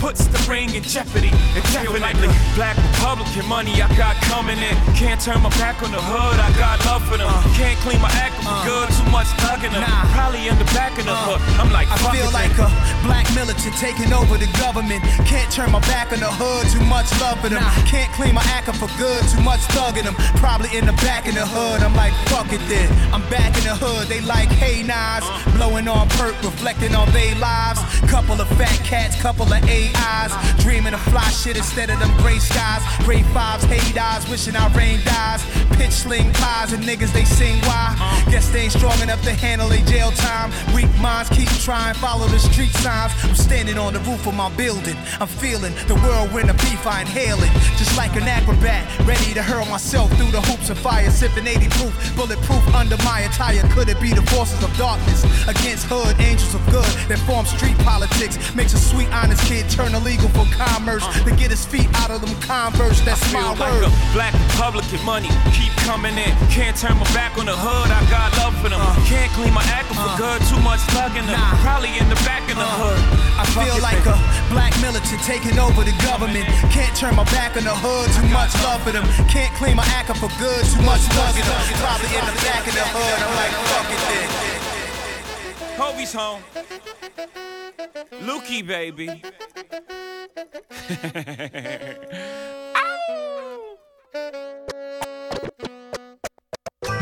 Puts the ring in jeopardy. And definitely black Republican money I got coming in. Can't turn my back on the hood. I got love for them. Uh. Can't clean my act for uh. good. Too much thugging them. Probably in the back of the uh. hood. I'm like, I feel it, like a black militant taking over the government. Can't turn my back on the hood, too much love for them. Can't clean my act for good, too much thugging them. Probably in the back of the hood, I'm like, fuck it then. I'm back in the hood, they like, hey, Nas. Blowing on perk, reflecting on they lives. Couple of fat cats, couple of AIs. Dreaming of fly shit instead of them gray skies. Gray fives, hate eyes, wishing our rain dies. Pitch sling pies and niggas, they sing why. Guess they ain't strong enough to handle a jail time. Weak minds keep trying, follow the street signs. I'm standing on the roof of my building. I'm feeling the whirlwind of beef, I inhale it. Just like an acrobat, ready to hurl myself through the hoops of fire. Sipping 80 proof, bulletproof under my attire. Could it be the forces of darkness against hood angels of good that form street politics? Makes a sweet, honest kid turn illegal for commerce uh. to get his feet out of them converse. That's I feel my like word. a black Republican money keep coming in. Can't turn my back on the hood. I got love for them. Uh. Can't clean my act up for uh. good. Too much thugging them. Probably in the back of the hood. I feel like a black militant taking over the government. Can't turn my back on the hood, too much love for them. Can't clean my act up for good, too much thugging them. Probably in the back of the hood, I'm like, fuck it then. Hobie's home. Lukey, baby.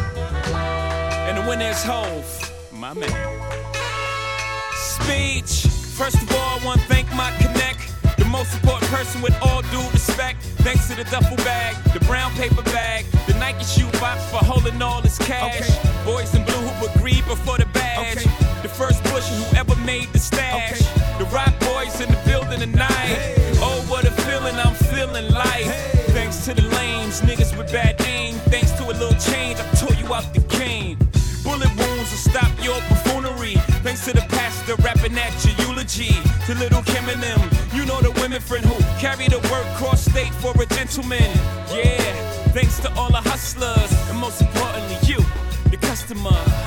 and the winner is Hove, my man. speech. First of all, I want to thank my connect. The most important person with all due respect. Thanks to the duffel bag, the brown paper bag, the Nike shoe box for holding all this cash. Okay. Boys in blue who agreed before the badge. The first bush who ever made the stash. The rock boys in the building tonight. Oh, what a feeling I'm feeling like. Thanks to the lames, niggas with bad aim. Thanks to a little change, I tore you out the game. Bullet wounds will stop your buffoonery. Thanks to the pastor rapping at your eulogy. To little Kim and them, you know the women friend who carry the work cross state for a gentleman. Yeah, thanks to all the hustlers, and most importantly, you, the customer.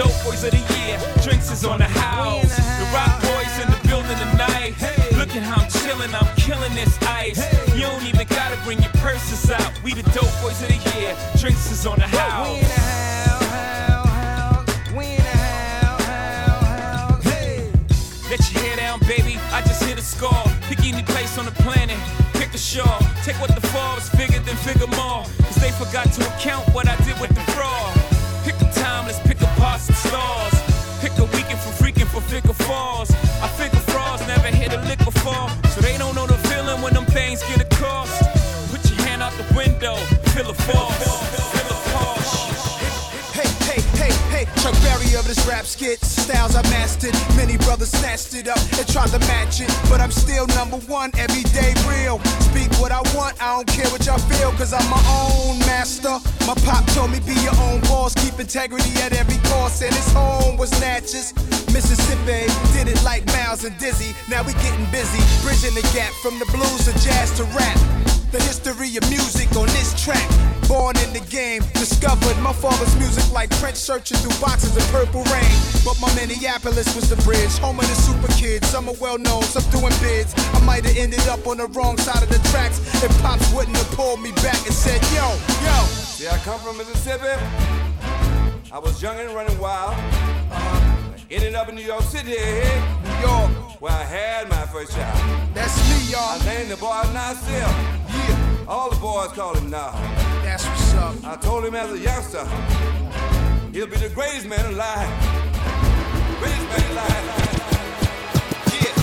Dope boys of the year. Drinks is on the house. The rock boys in the building tonight. Look at how I'm chilling, I'm killing this ice. You don't even gotta bring your purses out. We the dope boys of the year. Drinks is on the house. Let your hair down, baby. I just hit a score. Pick any place on the planet. Pick a shawl. Take what the fall was figure, then figure more. Cause they forgot to account what I did with the fraud. Pick a time, let's pick a weekend for freaking for figure falls. I figure frauds never hit a lick before. So they don't know the feeling when them things get across. Put your hand out the window, feel a force. Of this rap skit. Styles I mastered. Many brothers snatched it up and tried to match it. But I'm still number one, everyday real. Speak what I want, I don't care what y'all feel, cause I'm my own master. My pop told me be your own boss, keep integrity at every cost. And his home was Natchez. Mississippi did it like Miles and Dizzy. Now we getting busy, bridging the gap from the blues to jazz to rap. The history of music on this track. Born in the game, discovered my father's music like Prince searching through boxes of purple rain. But my Minneapolis was the bridge, home of the super kids. Some are well known, some doing bids. I might have ended up on the wrong side of the tracks if Pops wouldn't have pulled me back and said, Yo, yo. See, I come from Mississippi. I was young and running wild. Uh-huh. Ended up in New York City, New York, where I had my first child. That's me, y'all. I named the boy Nasir. Yeah. All the boys call him Nah. That's what's up. I told him as a youngster, he'll be the greatest man alive. Greatest man alive.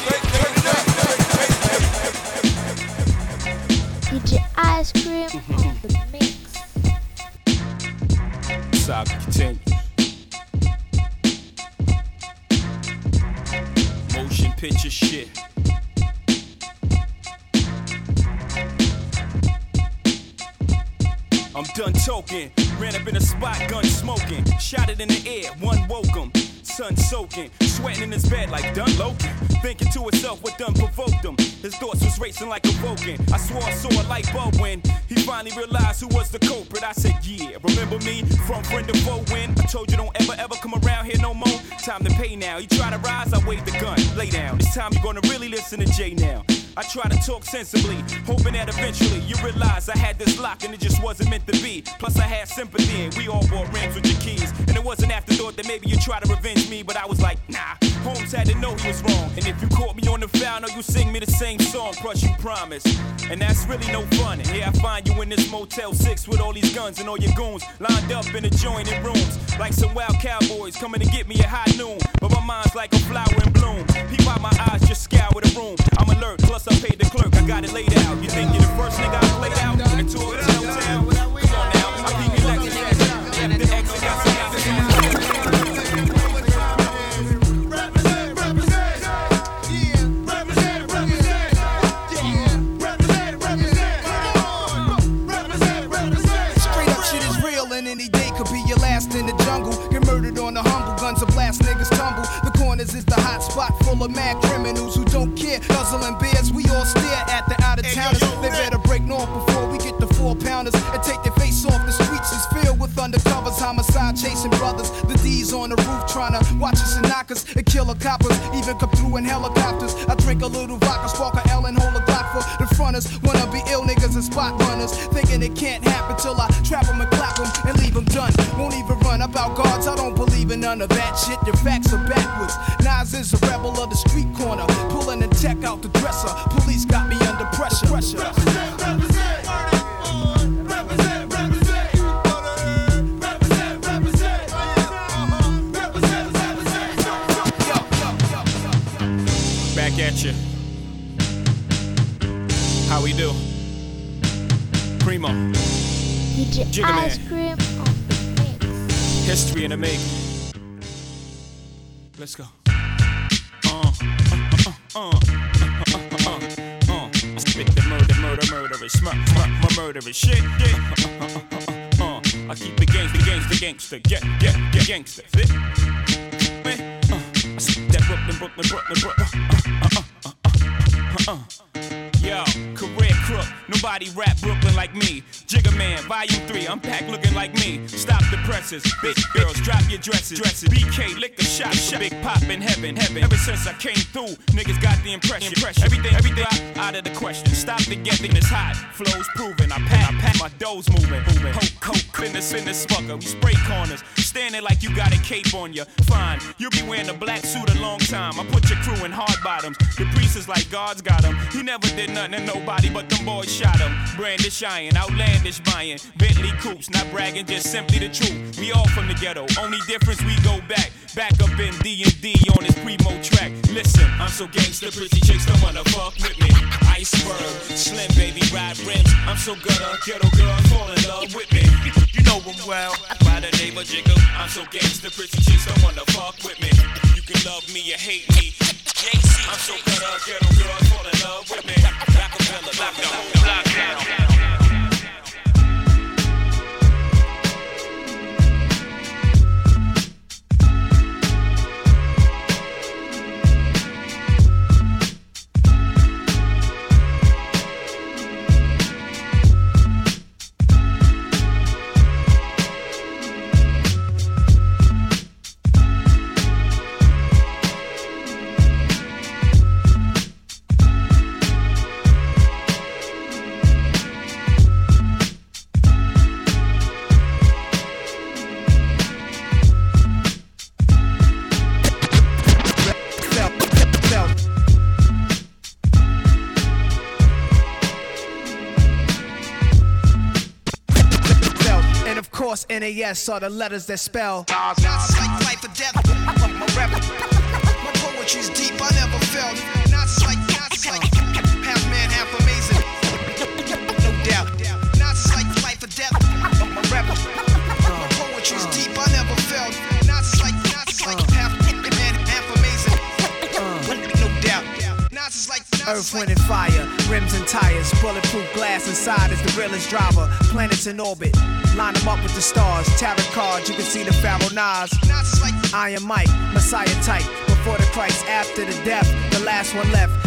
Great. DJ Ice Cream mm-hmm. on the mix. Saga continues. Motion picture shit. I'm done talking. Ran up in a spot, gun smoking. Shot it in the air, one woke him. Sun soaking, sweating in his bed like done Loki. Thinking to himself what done provoked him. His thoughts was racing like a Vulcan. I swore I saw a light bulb when he finally realized who was the culprit. I said, Yeah, remember me from friend to when I told you don't ever ever come around here no more. Time to pay now. You try to rise, I wave the gun. Lay down. This time you're gonna really listen to Jay now. I try to talk sensibly, hoping that eventually you realize I had this lock and it just wasn't meant to be. Plus, I had sympathy, and we all bought rings with your keys. And it was an afterthought that maybe you try to revenge me, but I was like, nah. Holmes had to know he was wrong. And if you caught me on the foul, know you sing me the same song, plus you promise. And that's really no fun. And here I find you in this Motel 6 with all these guns and all your goons lined up in adjoining rooms. Like some wild cowboys coming to get me at high noon. But my mind's like a flower in bloom. Peep out my eyes, just scour the room. I'm alert, plus I paid the clerk, I got it laid out. You think you're the first nigga I played out? In a tour of town? Come on now, I peep your Lexus. Left the exit, got some Straight up shit is real, and any day could be your last in the jungle. Get murdered on the humble, guns blast, niggas tumble. The corners is the hot spot full of mad criminals who don't care. Guzzling knock us and kill the coppers. Even come through in helicopters. I drink a little vodka, spark a L and hold a Glock for the fronters. Wanna be ill niggas and spot runners. Thinking it can't happen till I trap them and clap them and leave them done. Won't even run about guards, I don't believe in none of that shit. Your facts are backwards. Nas is a rebel of the street corner. Jigga Man. Ice Cream on the mix. History in the making. Let's go. Uh, uh, uh, uh, uh, uh, uh, uh. I spit the murder, murder, murderous, smur, smur, my murderous shit. Yeah. Uh, uh, uh, uh, uh, uh. I keep it gangster, gangster, gangster, yeah, yeah, yeah, gangster. Uh, I spit that Brooklyn, Brooklyn, Brooklyn, Brooklyn. Nobody rap Brooklyn like me. Jigga Man, volume 3, I'm packed looking like me. Stop the presses, big girls, drop your dresses. dresses. BK, lick a shot, shot. Big pop in heaven, heaven. Ever since I came through, niggas got the impression. impression. Everything, everything out, of the question. Stop the getting it's hot, flows proven. I pack, I pack my doughs moving. moving. Coke, coke, in this, in this fucker. We spray corners, standing like you got a cape on you. Fine, you'll be wearing a black suit a long time. I put your crew in hard bottoms. The priest is like God's got him. He never did nothing to nobody, but them boys shot him. Brandish iron, outlandish buying. Bentley coops, not bragging, just simply the truth. We all from the ghetto, only difference we go back. Back up in D&D on this primo track. Listen, I'm so gangster, pretty chicks don't wanna fuck with me. Iceberg, slim baby, ride rims. I'm so gutter, ghetto girls fall in love with me. You know them well, by the name of Jigga. I'm so gangster, pretty chicks don't wanna fuck with me. You can love me or hate me. I'm so gutter, ghetto girls fall in love with me. Rockefeller, lock whole block down. NAS are the letters that spell. Not like life or death. My rap, my poetry's deep. I never felt. Not like, not like half man, half amazing. No doubt. Not like life or death. My rap, my poetry's deep. I never felt. Not like, not like half man, half amazing. No doubt. Nas is like Earth, wind, and fire, rims and tires, bulletproof glass inside is the realest driver. Planets in orbit, line them up with the stars. Tarot cards, you can see the Pharaoh Nas. Iron Mike, Messiah type. Before the Christ, after the death, the last one left.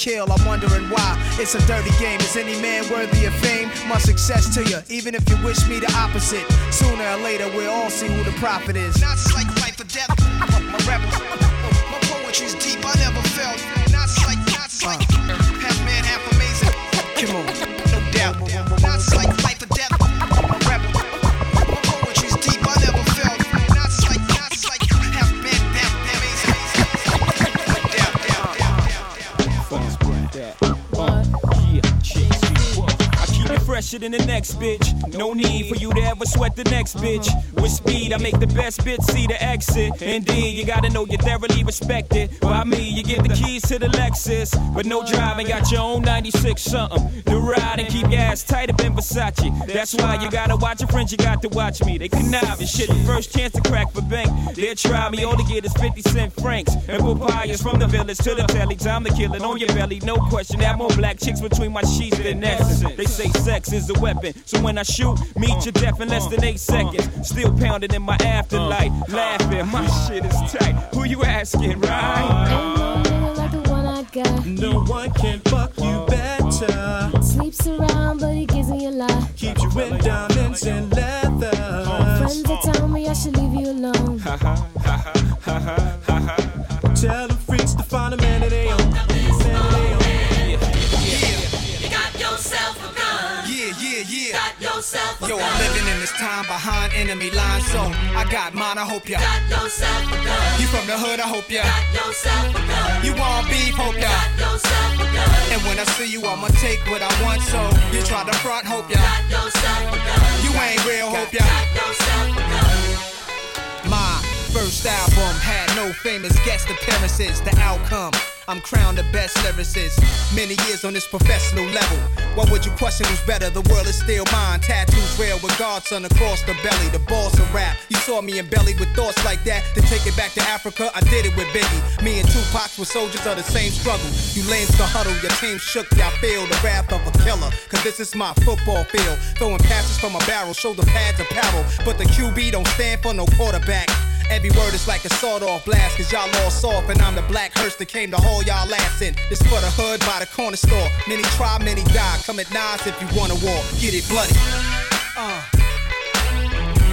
kill, I'm wondering why. It's a dirty game. Is any man worthy of fame? My success to you, even if you wish me the opposite. Sooner or later, we'll all see who the prophet is. Not like life or death. My rap, my poetry's deep. I never felt. Not like, not like uh. half man, half amazing. Come on, fresher the next bitch. No need for you to ever sweat the next bitch. With speed, I make the best bitch see the exit. Indeed, you gotta know you're thoroughly respected. By me, you get the keys to the Lexus. But no driving, got your own 96 something. The ride and keep your ass tight up in Versace. That's why you gotta watch your friends, you got to watch me. They connive and shit. First chance to crack for bank. They'll try me, all they get is 50 cent francs. And papayas from the village to the telly. Time to kill it on your belly, no question. Have more black chicks between my sheets than essence. They say sex is a weapon. So when I shoot, meet your death in less than eight seconds. Still pounding in my afterlife. Laughing, my shit is tight. Who you asking, right? Nigga like the one I got. No one can fuck you better. Sleeps around, but he gives me a lot. Keeps you in diamonds and leather. Friends that tell me I should leave you alone. Tell the freaks to find a man a Yo. I'm living in this time behind enemy lines, so I got mine. I hope ya Got yourself a gun. You from the hood? I hope ya Got yourself a gun. You want beef? Hope ya Got yourself a gun. And when I see you, I'ma take what I want. So you try to front? Hope ya Got yourself a gun. You ain't real? Hope ya Got yourself a gun. First album had no famous guest appearances. The outcome, I'm crowned the best lyricist. Many years on this professional level. What would you question who's better? The world is still mine. Tattoos real with God's Son across the belly. The boss of rap. You saw me in belly with thoughts like that. To take it back to Africa, I did it with Biggie. Me and Tupac were soldiers of the same struggle. You lanes to huddle, your team shook, y'all feel the wrath of a killer. Cause this is my football field. Throwing passes from a barrel, shoulder pads a apparel. But the QB don't stand for no quarterback. Every word is like a sawed off blast, cause y'all all soft, and I'm the black hearse that came to haul y'all ass in. This for the hood by the corner store. Many try, many die. Come at nines if you wanna war. Get it bloody. Uh.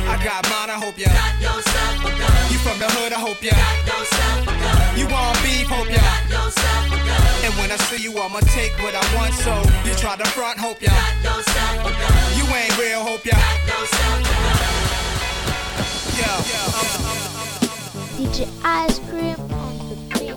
I got mine, I hope ya. Got yourself a gun. You from the hood, I hope ya. Got yourself a gun. You want beef, hope ya. Got yourself a gun. And when I see you, I'ma take what I want, so you try to front, hope ya. Got yourself a gun. You ain't real, hope ya. Got yourself a gun. DJ Ice Cream on the beat.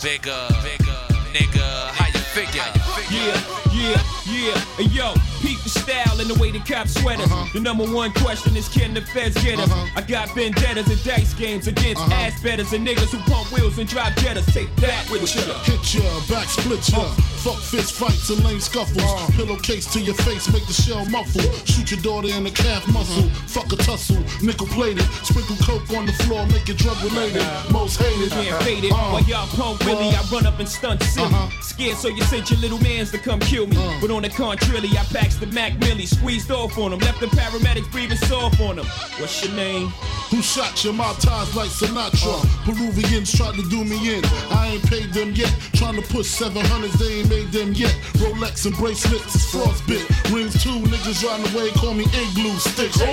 Jigger, bigger, nigga, figure? Yeah, yeah, yeah. Yo, peep the style and the way the cops sweaters. Uh-huh. The number one question is can the feds get us? Uh-huh. I got vendettas and dice games against uh-huh. ass betters and niggas who pump wheels and drive jettas. Take that with you. Hit ya, back split ya. Fuck fist fights and lame scuffles. Uh. Pillowcase to your face, make the shell muffle. Shoot your daughter in the calf muscle. Mm-hmm. Fuck a tussle, nickel plated. Sprinkle coke on the floor, make it drug related. Most hated. Being faded Uh, while y'all pump uh. Willie, I run up and stunt silly. Uh-huh. Scared, so you sent your little mans to come kill me. Uh. But on the contrary, I packs the Mac Millie, squeezed off on them, left the paramedics breathing soft on them. What's your name? Who shot your my ties like Sinatra? Peruvians tried to do me in. I ain't paid them yet. Trying to push 700s, they ain't made them yet. Rolex and bracelets is frostbit. Rings two, niggas riding away, call me igloo stick. Who?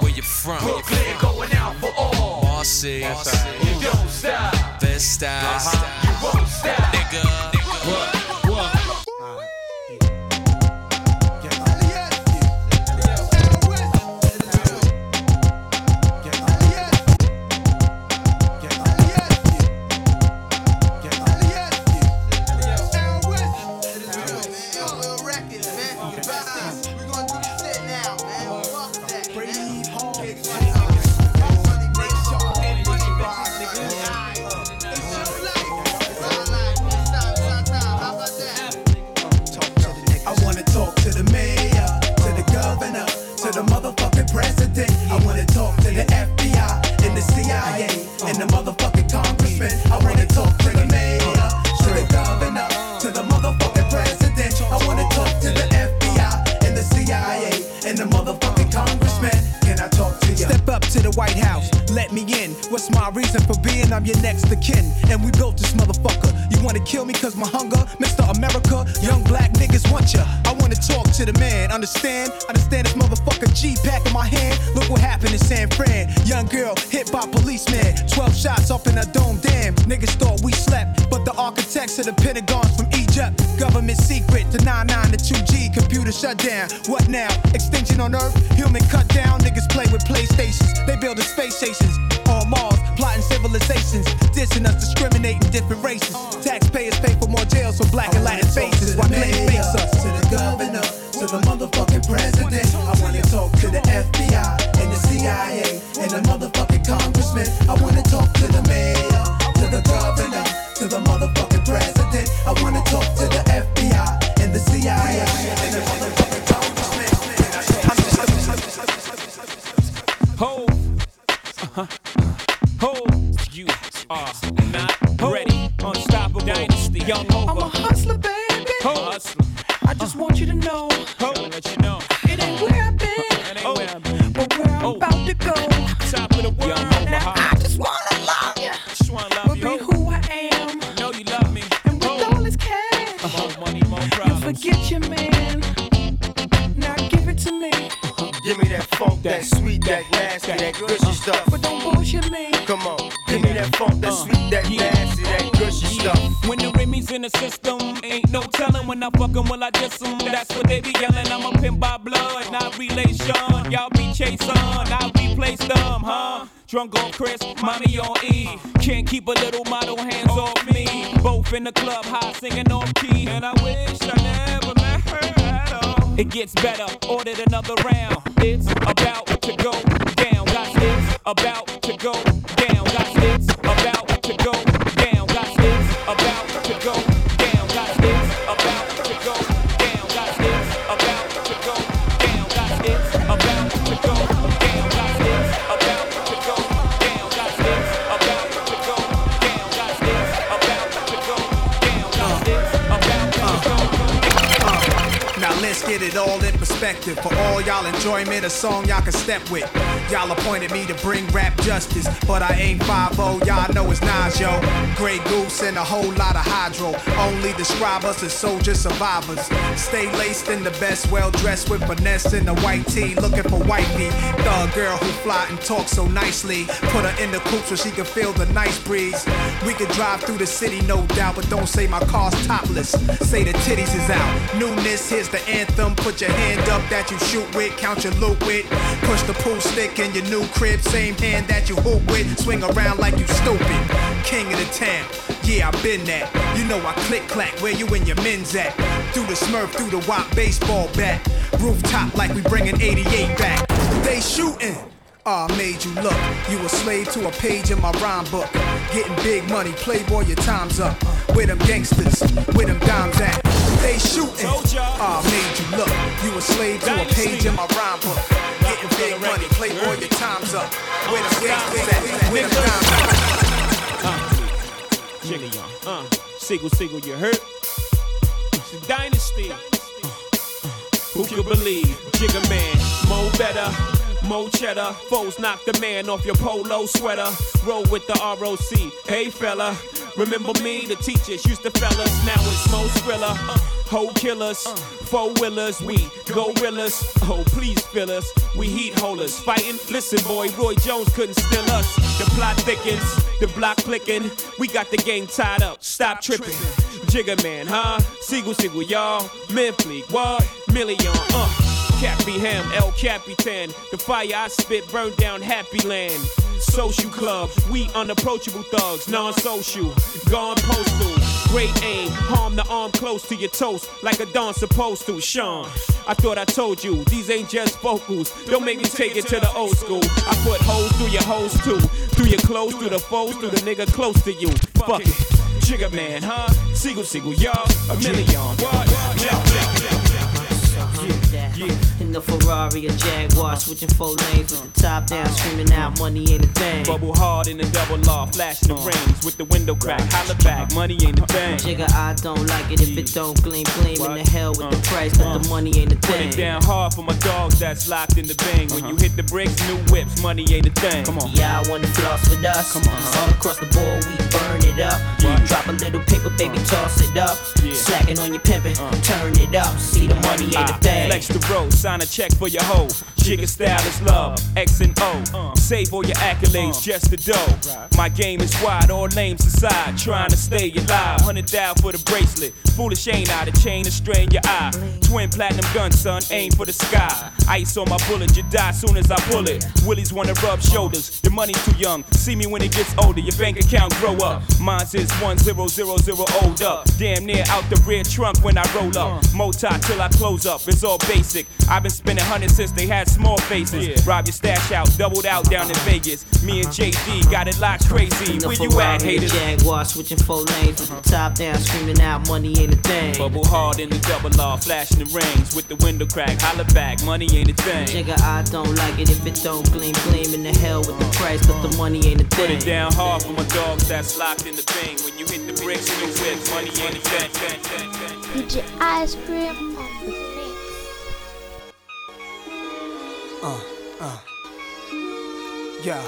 Where you from? Brooklyn going out for all. Bossy, You don't stop. best style. Uh-huh. You won't stop. Nigga, What? What? I'm your next of kin. And we built this motherfucker. You wanna kill me cause my hunger? Mr. America, young black niggas want ya. I wanna talk to the man, understand? Understand this motherfucker G pack in my hand. Look what happened in San Fran. Young girl hit by policeman. 12 shots up in a dome, damn. Niggas thought we slept. But the architects of the Pentagon's from Egypt. Government secret to 99 to 2G. Computer shut down. What now? Extinction on Earth? Human cut down. Niggas play with PlayStations. They building space stations on Mars, plotting civilizations, dissing us, discriminating different races. Taxpayers pay for more jails for black and Latin faces while they face us. To the governor, to the motherfucking president. I wanna talk to the FBI and the CIA and the motherfucking congressman. I wanna talk to the mayor, to the governor, Drunk Chris, mommy on E. Can't keep a little model hands off me. Both in the club, Allen enjoyment, a song y'all can step with. Y'all appointed me to bring rap justice, but I ain't 5 y'all know it's Nas, yo. Grey Goose and a whole lot of hydro. Only describe us as soldier survivors. Stay laced in the best, well dressed with finesse in the white tee, looking for wifey. Thug girl who fly and talk so nicely. Put her in the coupe so she can feel the nice breeze. We could drive through the city, no doubt, but don't say my car's topless. Say the titties is out. Newness, here's the anthem. Put your hand up that you shoot with, count your loot with. Push the pool stick in your new crib, same hand that you hoop with. Swing around like you stupid. King of the town. Yeah, I been that. You know I click clack where you and your men's at. Through the smurf, through the wop baseball bat. Rooftop like we bringing 88 back. They shooting. Ah, made you look. You a slave to a page in my rhyme book. Getting big money, playboy, your time's up. Where them gangsters, where them dimes at? They shooting. I made you look. You a slave to a page in my rhyme book. Getting big money, playboy, your time's up. Where them gangsters at? Where them dimes at? Jigga, y'all. Uh, Sigel, Sigel, you hurt? It's a dynasty. Who could believe? Jigga man, mo better. Mo cheddar, foes knock the man off your polo sweater. Roll with the ROC. Hey fella, remember me? The teachers used to fellas. Now it's Mo Skrilla. Hoe killers, four willers, we gorillas. Oh, please fill us. We heat holders, fighting. Listen, boy, Roy Jones couldn't steal us. The plot thickens, the block clicking. We got the game tied up. Stop tripping. Jigga man, huh? Sigel, Sigel, y'all. Memph Bleek, what? Million, uh. Cappy Ham, El Capitan. The fire I spit burned down Happy Land. Social club, we unapproachable thugs, non-social, gone postal. Great aim, harm the arm close to your toast, like a don supposed to. Sean, I thought I told you, these ain't just vocals. Don't make me take it to the old school. I put holes through your hoes too, through your clothes, through the foes, through the nigga close to you. Fuck it, Jigga man, huh? Sigel, Sigel, y'all, a million. What? Yeah. In the Ferrari or Jaguar, switching four lanes with the top down, screaming out, money ain't a thing. Bubble hard in the double law, flashing the rings with the window crack. Holla back, money ain't a thing. Jigga, I don't like it if it don't gleam, gleam in the hell with the uh, price, but the uh. money ain't a Put thing. it down hard for my dogs that's locked in the bang. When you uh-huh. hit the bricks, new whips, money ain't a thing. Come on. Yeah, I wanna floss with us. Come on, all across the board, we burn it up. Drop a little paper, baby, toss it up. Slacking on your pimpin', uh. turn it up. See the money ain't a ah, I thing. Flex the road, sign a check for your hoe. Jigga style is love, X and O. Uh. Save all your accolades, uh. just the dough. My game is wide, all names aside. Trying to stay alive, hundred thou for the bracelet. Foolish ain't I, the chain to strain your eye. Twin platinum gun, son, aim for the sky. Ice on my bullet, you die soon as I pull it. Willies wanna rub shoulders, the money's too young. See me when it gets older, your bank account grow up. Mine's is 1000 old up. Damn near out the rear trunk when I roll up. Moti till I close up, it's all basic. I've been spending hundreds since they had small faces. Rob your stash out, doubled out down in Vegas. Me and JD got it locked crazy. In the Where you Ferrari at, or haters? Jaguar, switching four lanes with the top down, screaming out, money ain't a thing. Bubble hard in the double law, flashing the rings with the window crack. Holla back, money ain't a thing. Jigga, I don't like it if it don't gleam, gleam in the hell with the price, but the money ain't a thing. Put thing. it down hard for my dogs that's locked in the thing. When you hit the bricks, new whips, money ain't a thing. DJ Ice Cream on the mix. Uh, uh. Yeah.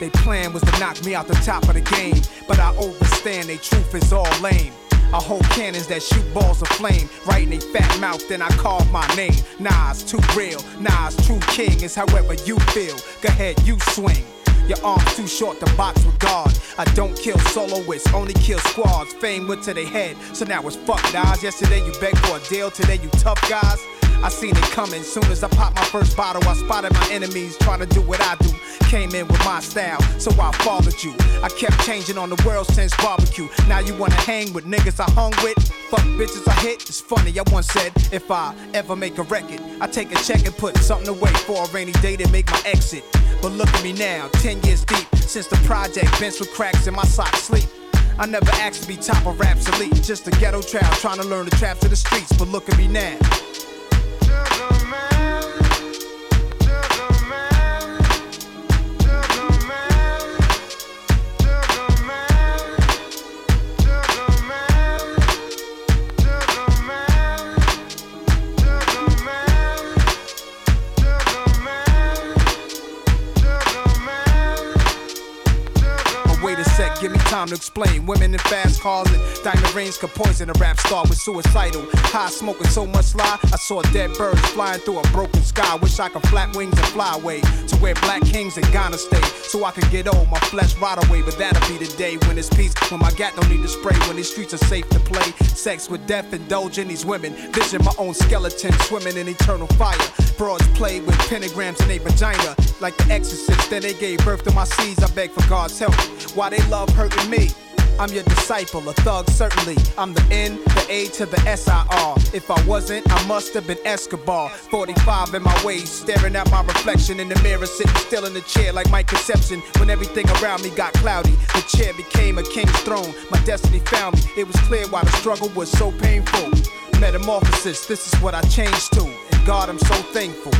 They plan was to knock me out the top of the game, but I overstand they truth is all lame. I hold cannons that shoot balls of flame right in a fat mouth, then I carve my name. Nas, too real. Nas, true king is however you feel. Go ahead, you swing. Your arms too short to box with God. I don't kill soloists, only kill squads. Fame went to their head, so now it's fuck Nas. Yesterday you begged for a deal, today you tough guys. I seen it coming. Soon as I popped my first bottle, I spotted my enemies trying to do what I do. Came in with my style, so I followed you. I kept changing on the world since barbecue. Now you wanna hang with niggas I hung with? Fuck bitches I hit. It's funny, I once said if I ever make a record, I take a check and put something away for a rainy day to make my exit. But look at me now, 10 years deep since the project, bench with cracks in my socks sleep. I never asked to be top of raps elite, just a ghetto child trying to learn the traps of the streets. But look at me now. Time to explain. Women in fast cars and diamond rings could poison a rap star with suicidal. High smoking so much lie, I saw dead birds flying through a broken sky. Wish I could flap wings and fly away to where black kings in Ghana stay. So I can get old, my flesh rot away. But that'll be the day when it's peace, when my gat don't need to spray, when these streets are safe to play. Sex with death, indulging these women. Vision my own skeleton swimming in eternal fire. Broads play with pentagrams in their vagina, like the exorcist. Then they gave birth to my seeds. I beg for God's help. Why they love hurting me? I'm your disciple, a thug, certainly. I'm the N, the A to the S-I-R. If I wasn't, I must have been Escobar. 45 in my waist, staring at my reflection in the mirror, sitting still in the chair like my conception. When everything around me got cloudy, the chair became a king's throne. My destiny found me. It was clear why the struggle was so painful. Metamorphosis, this is what I changed to. And God, I'm so thankful.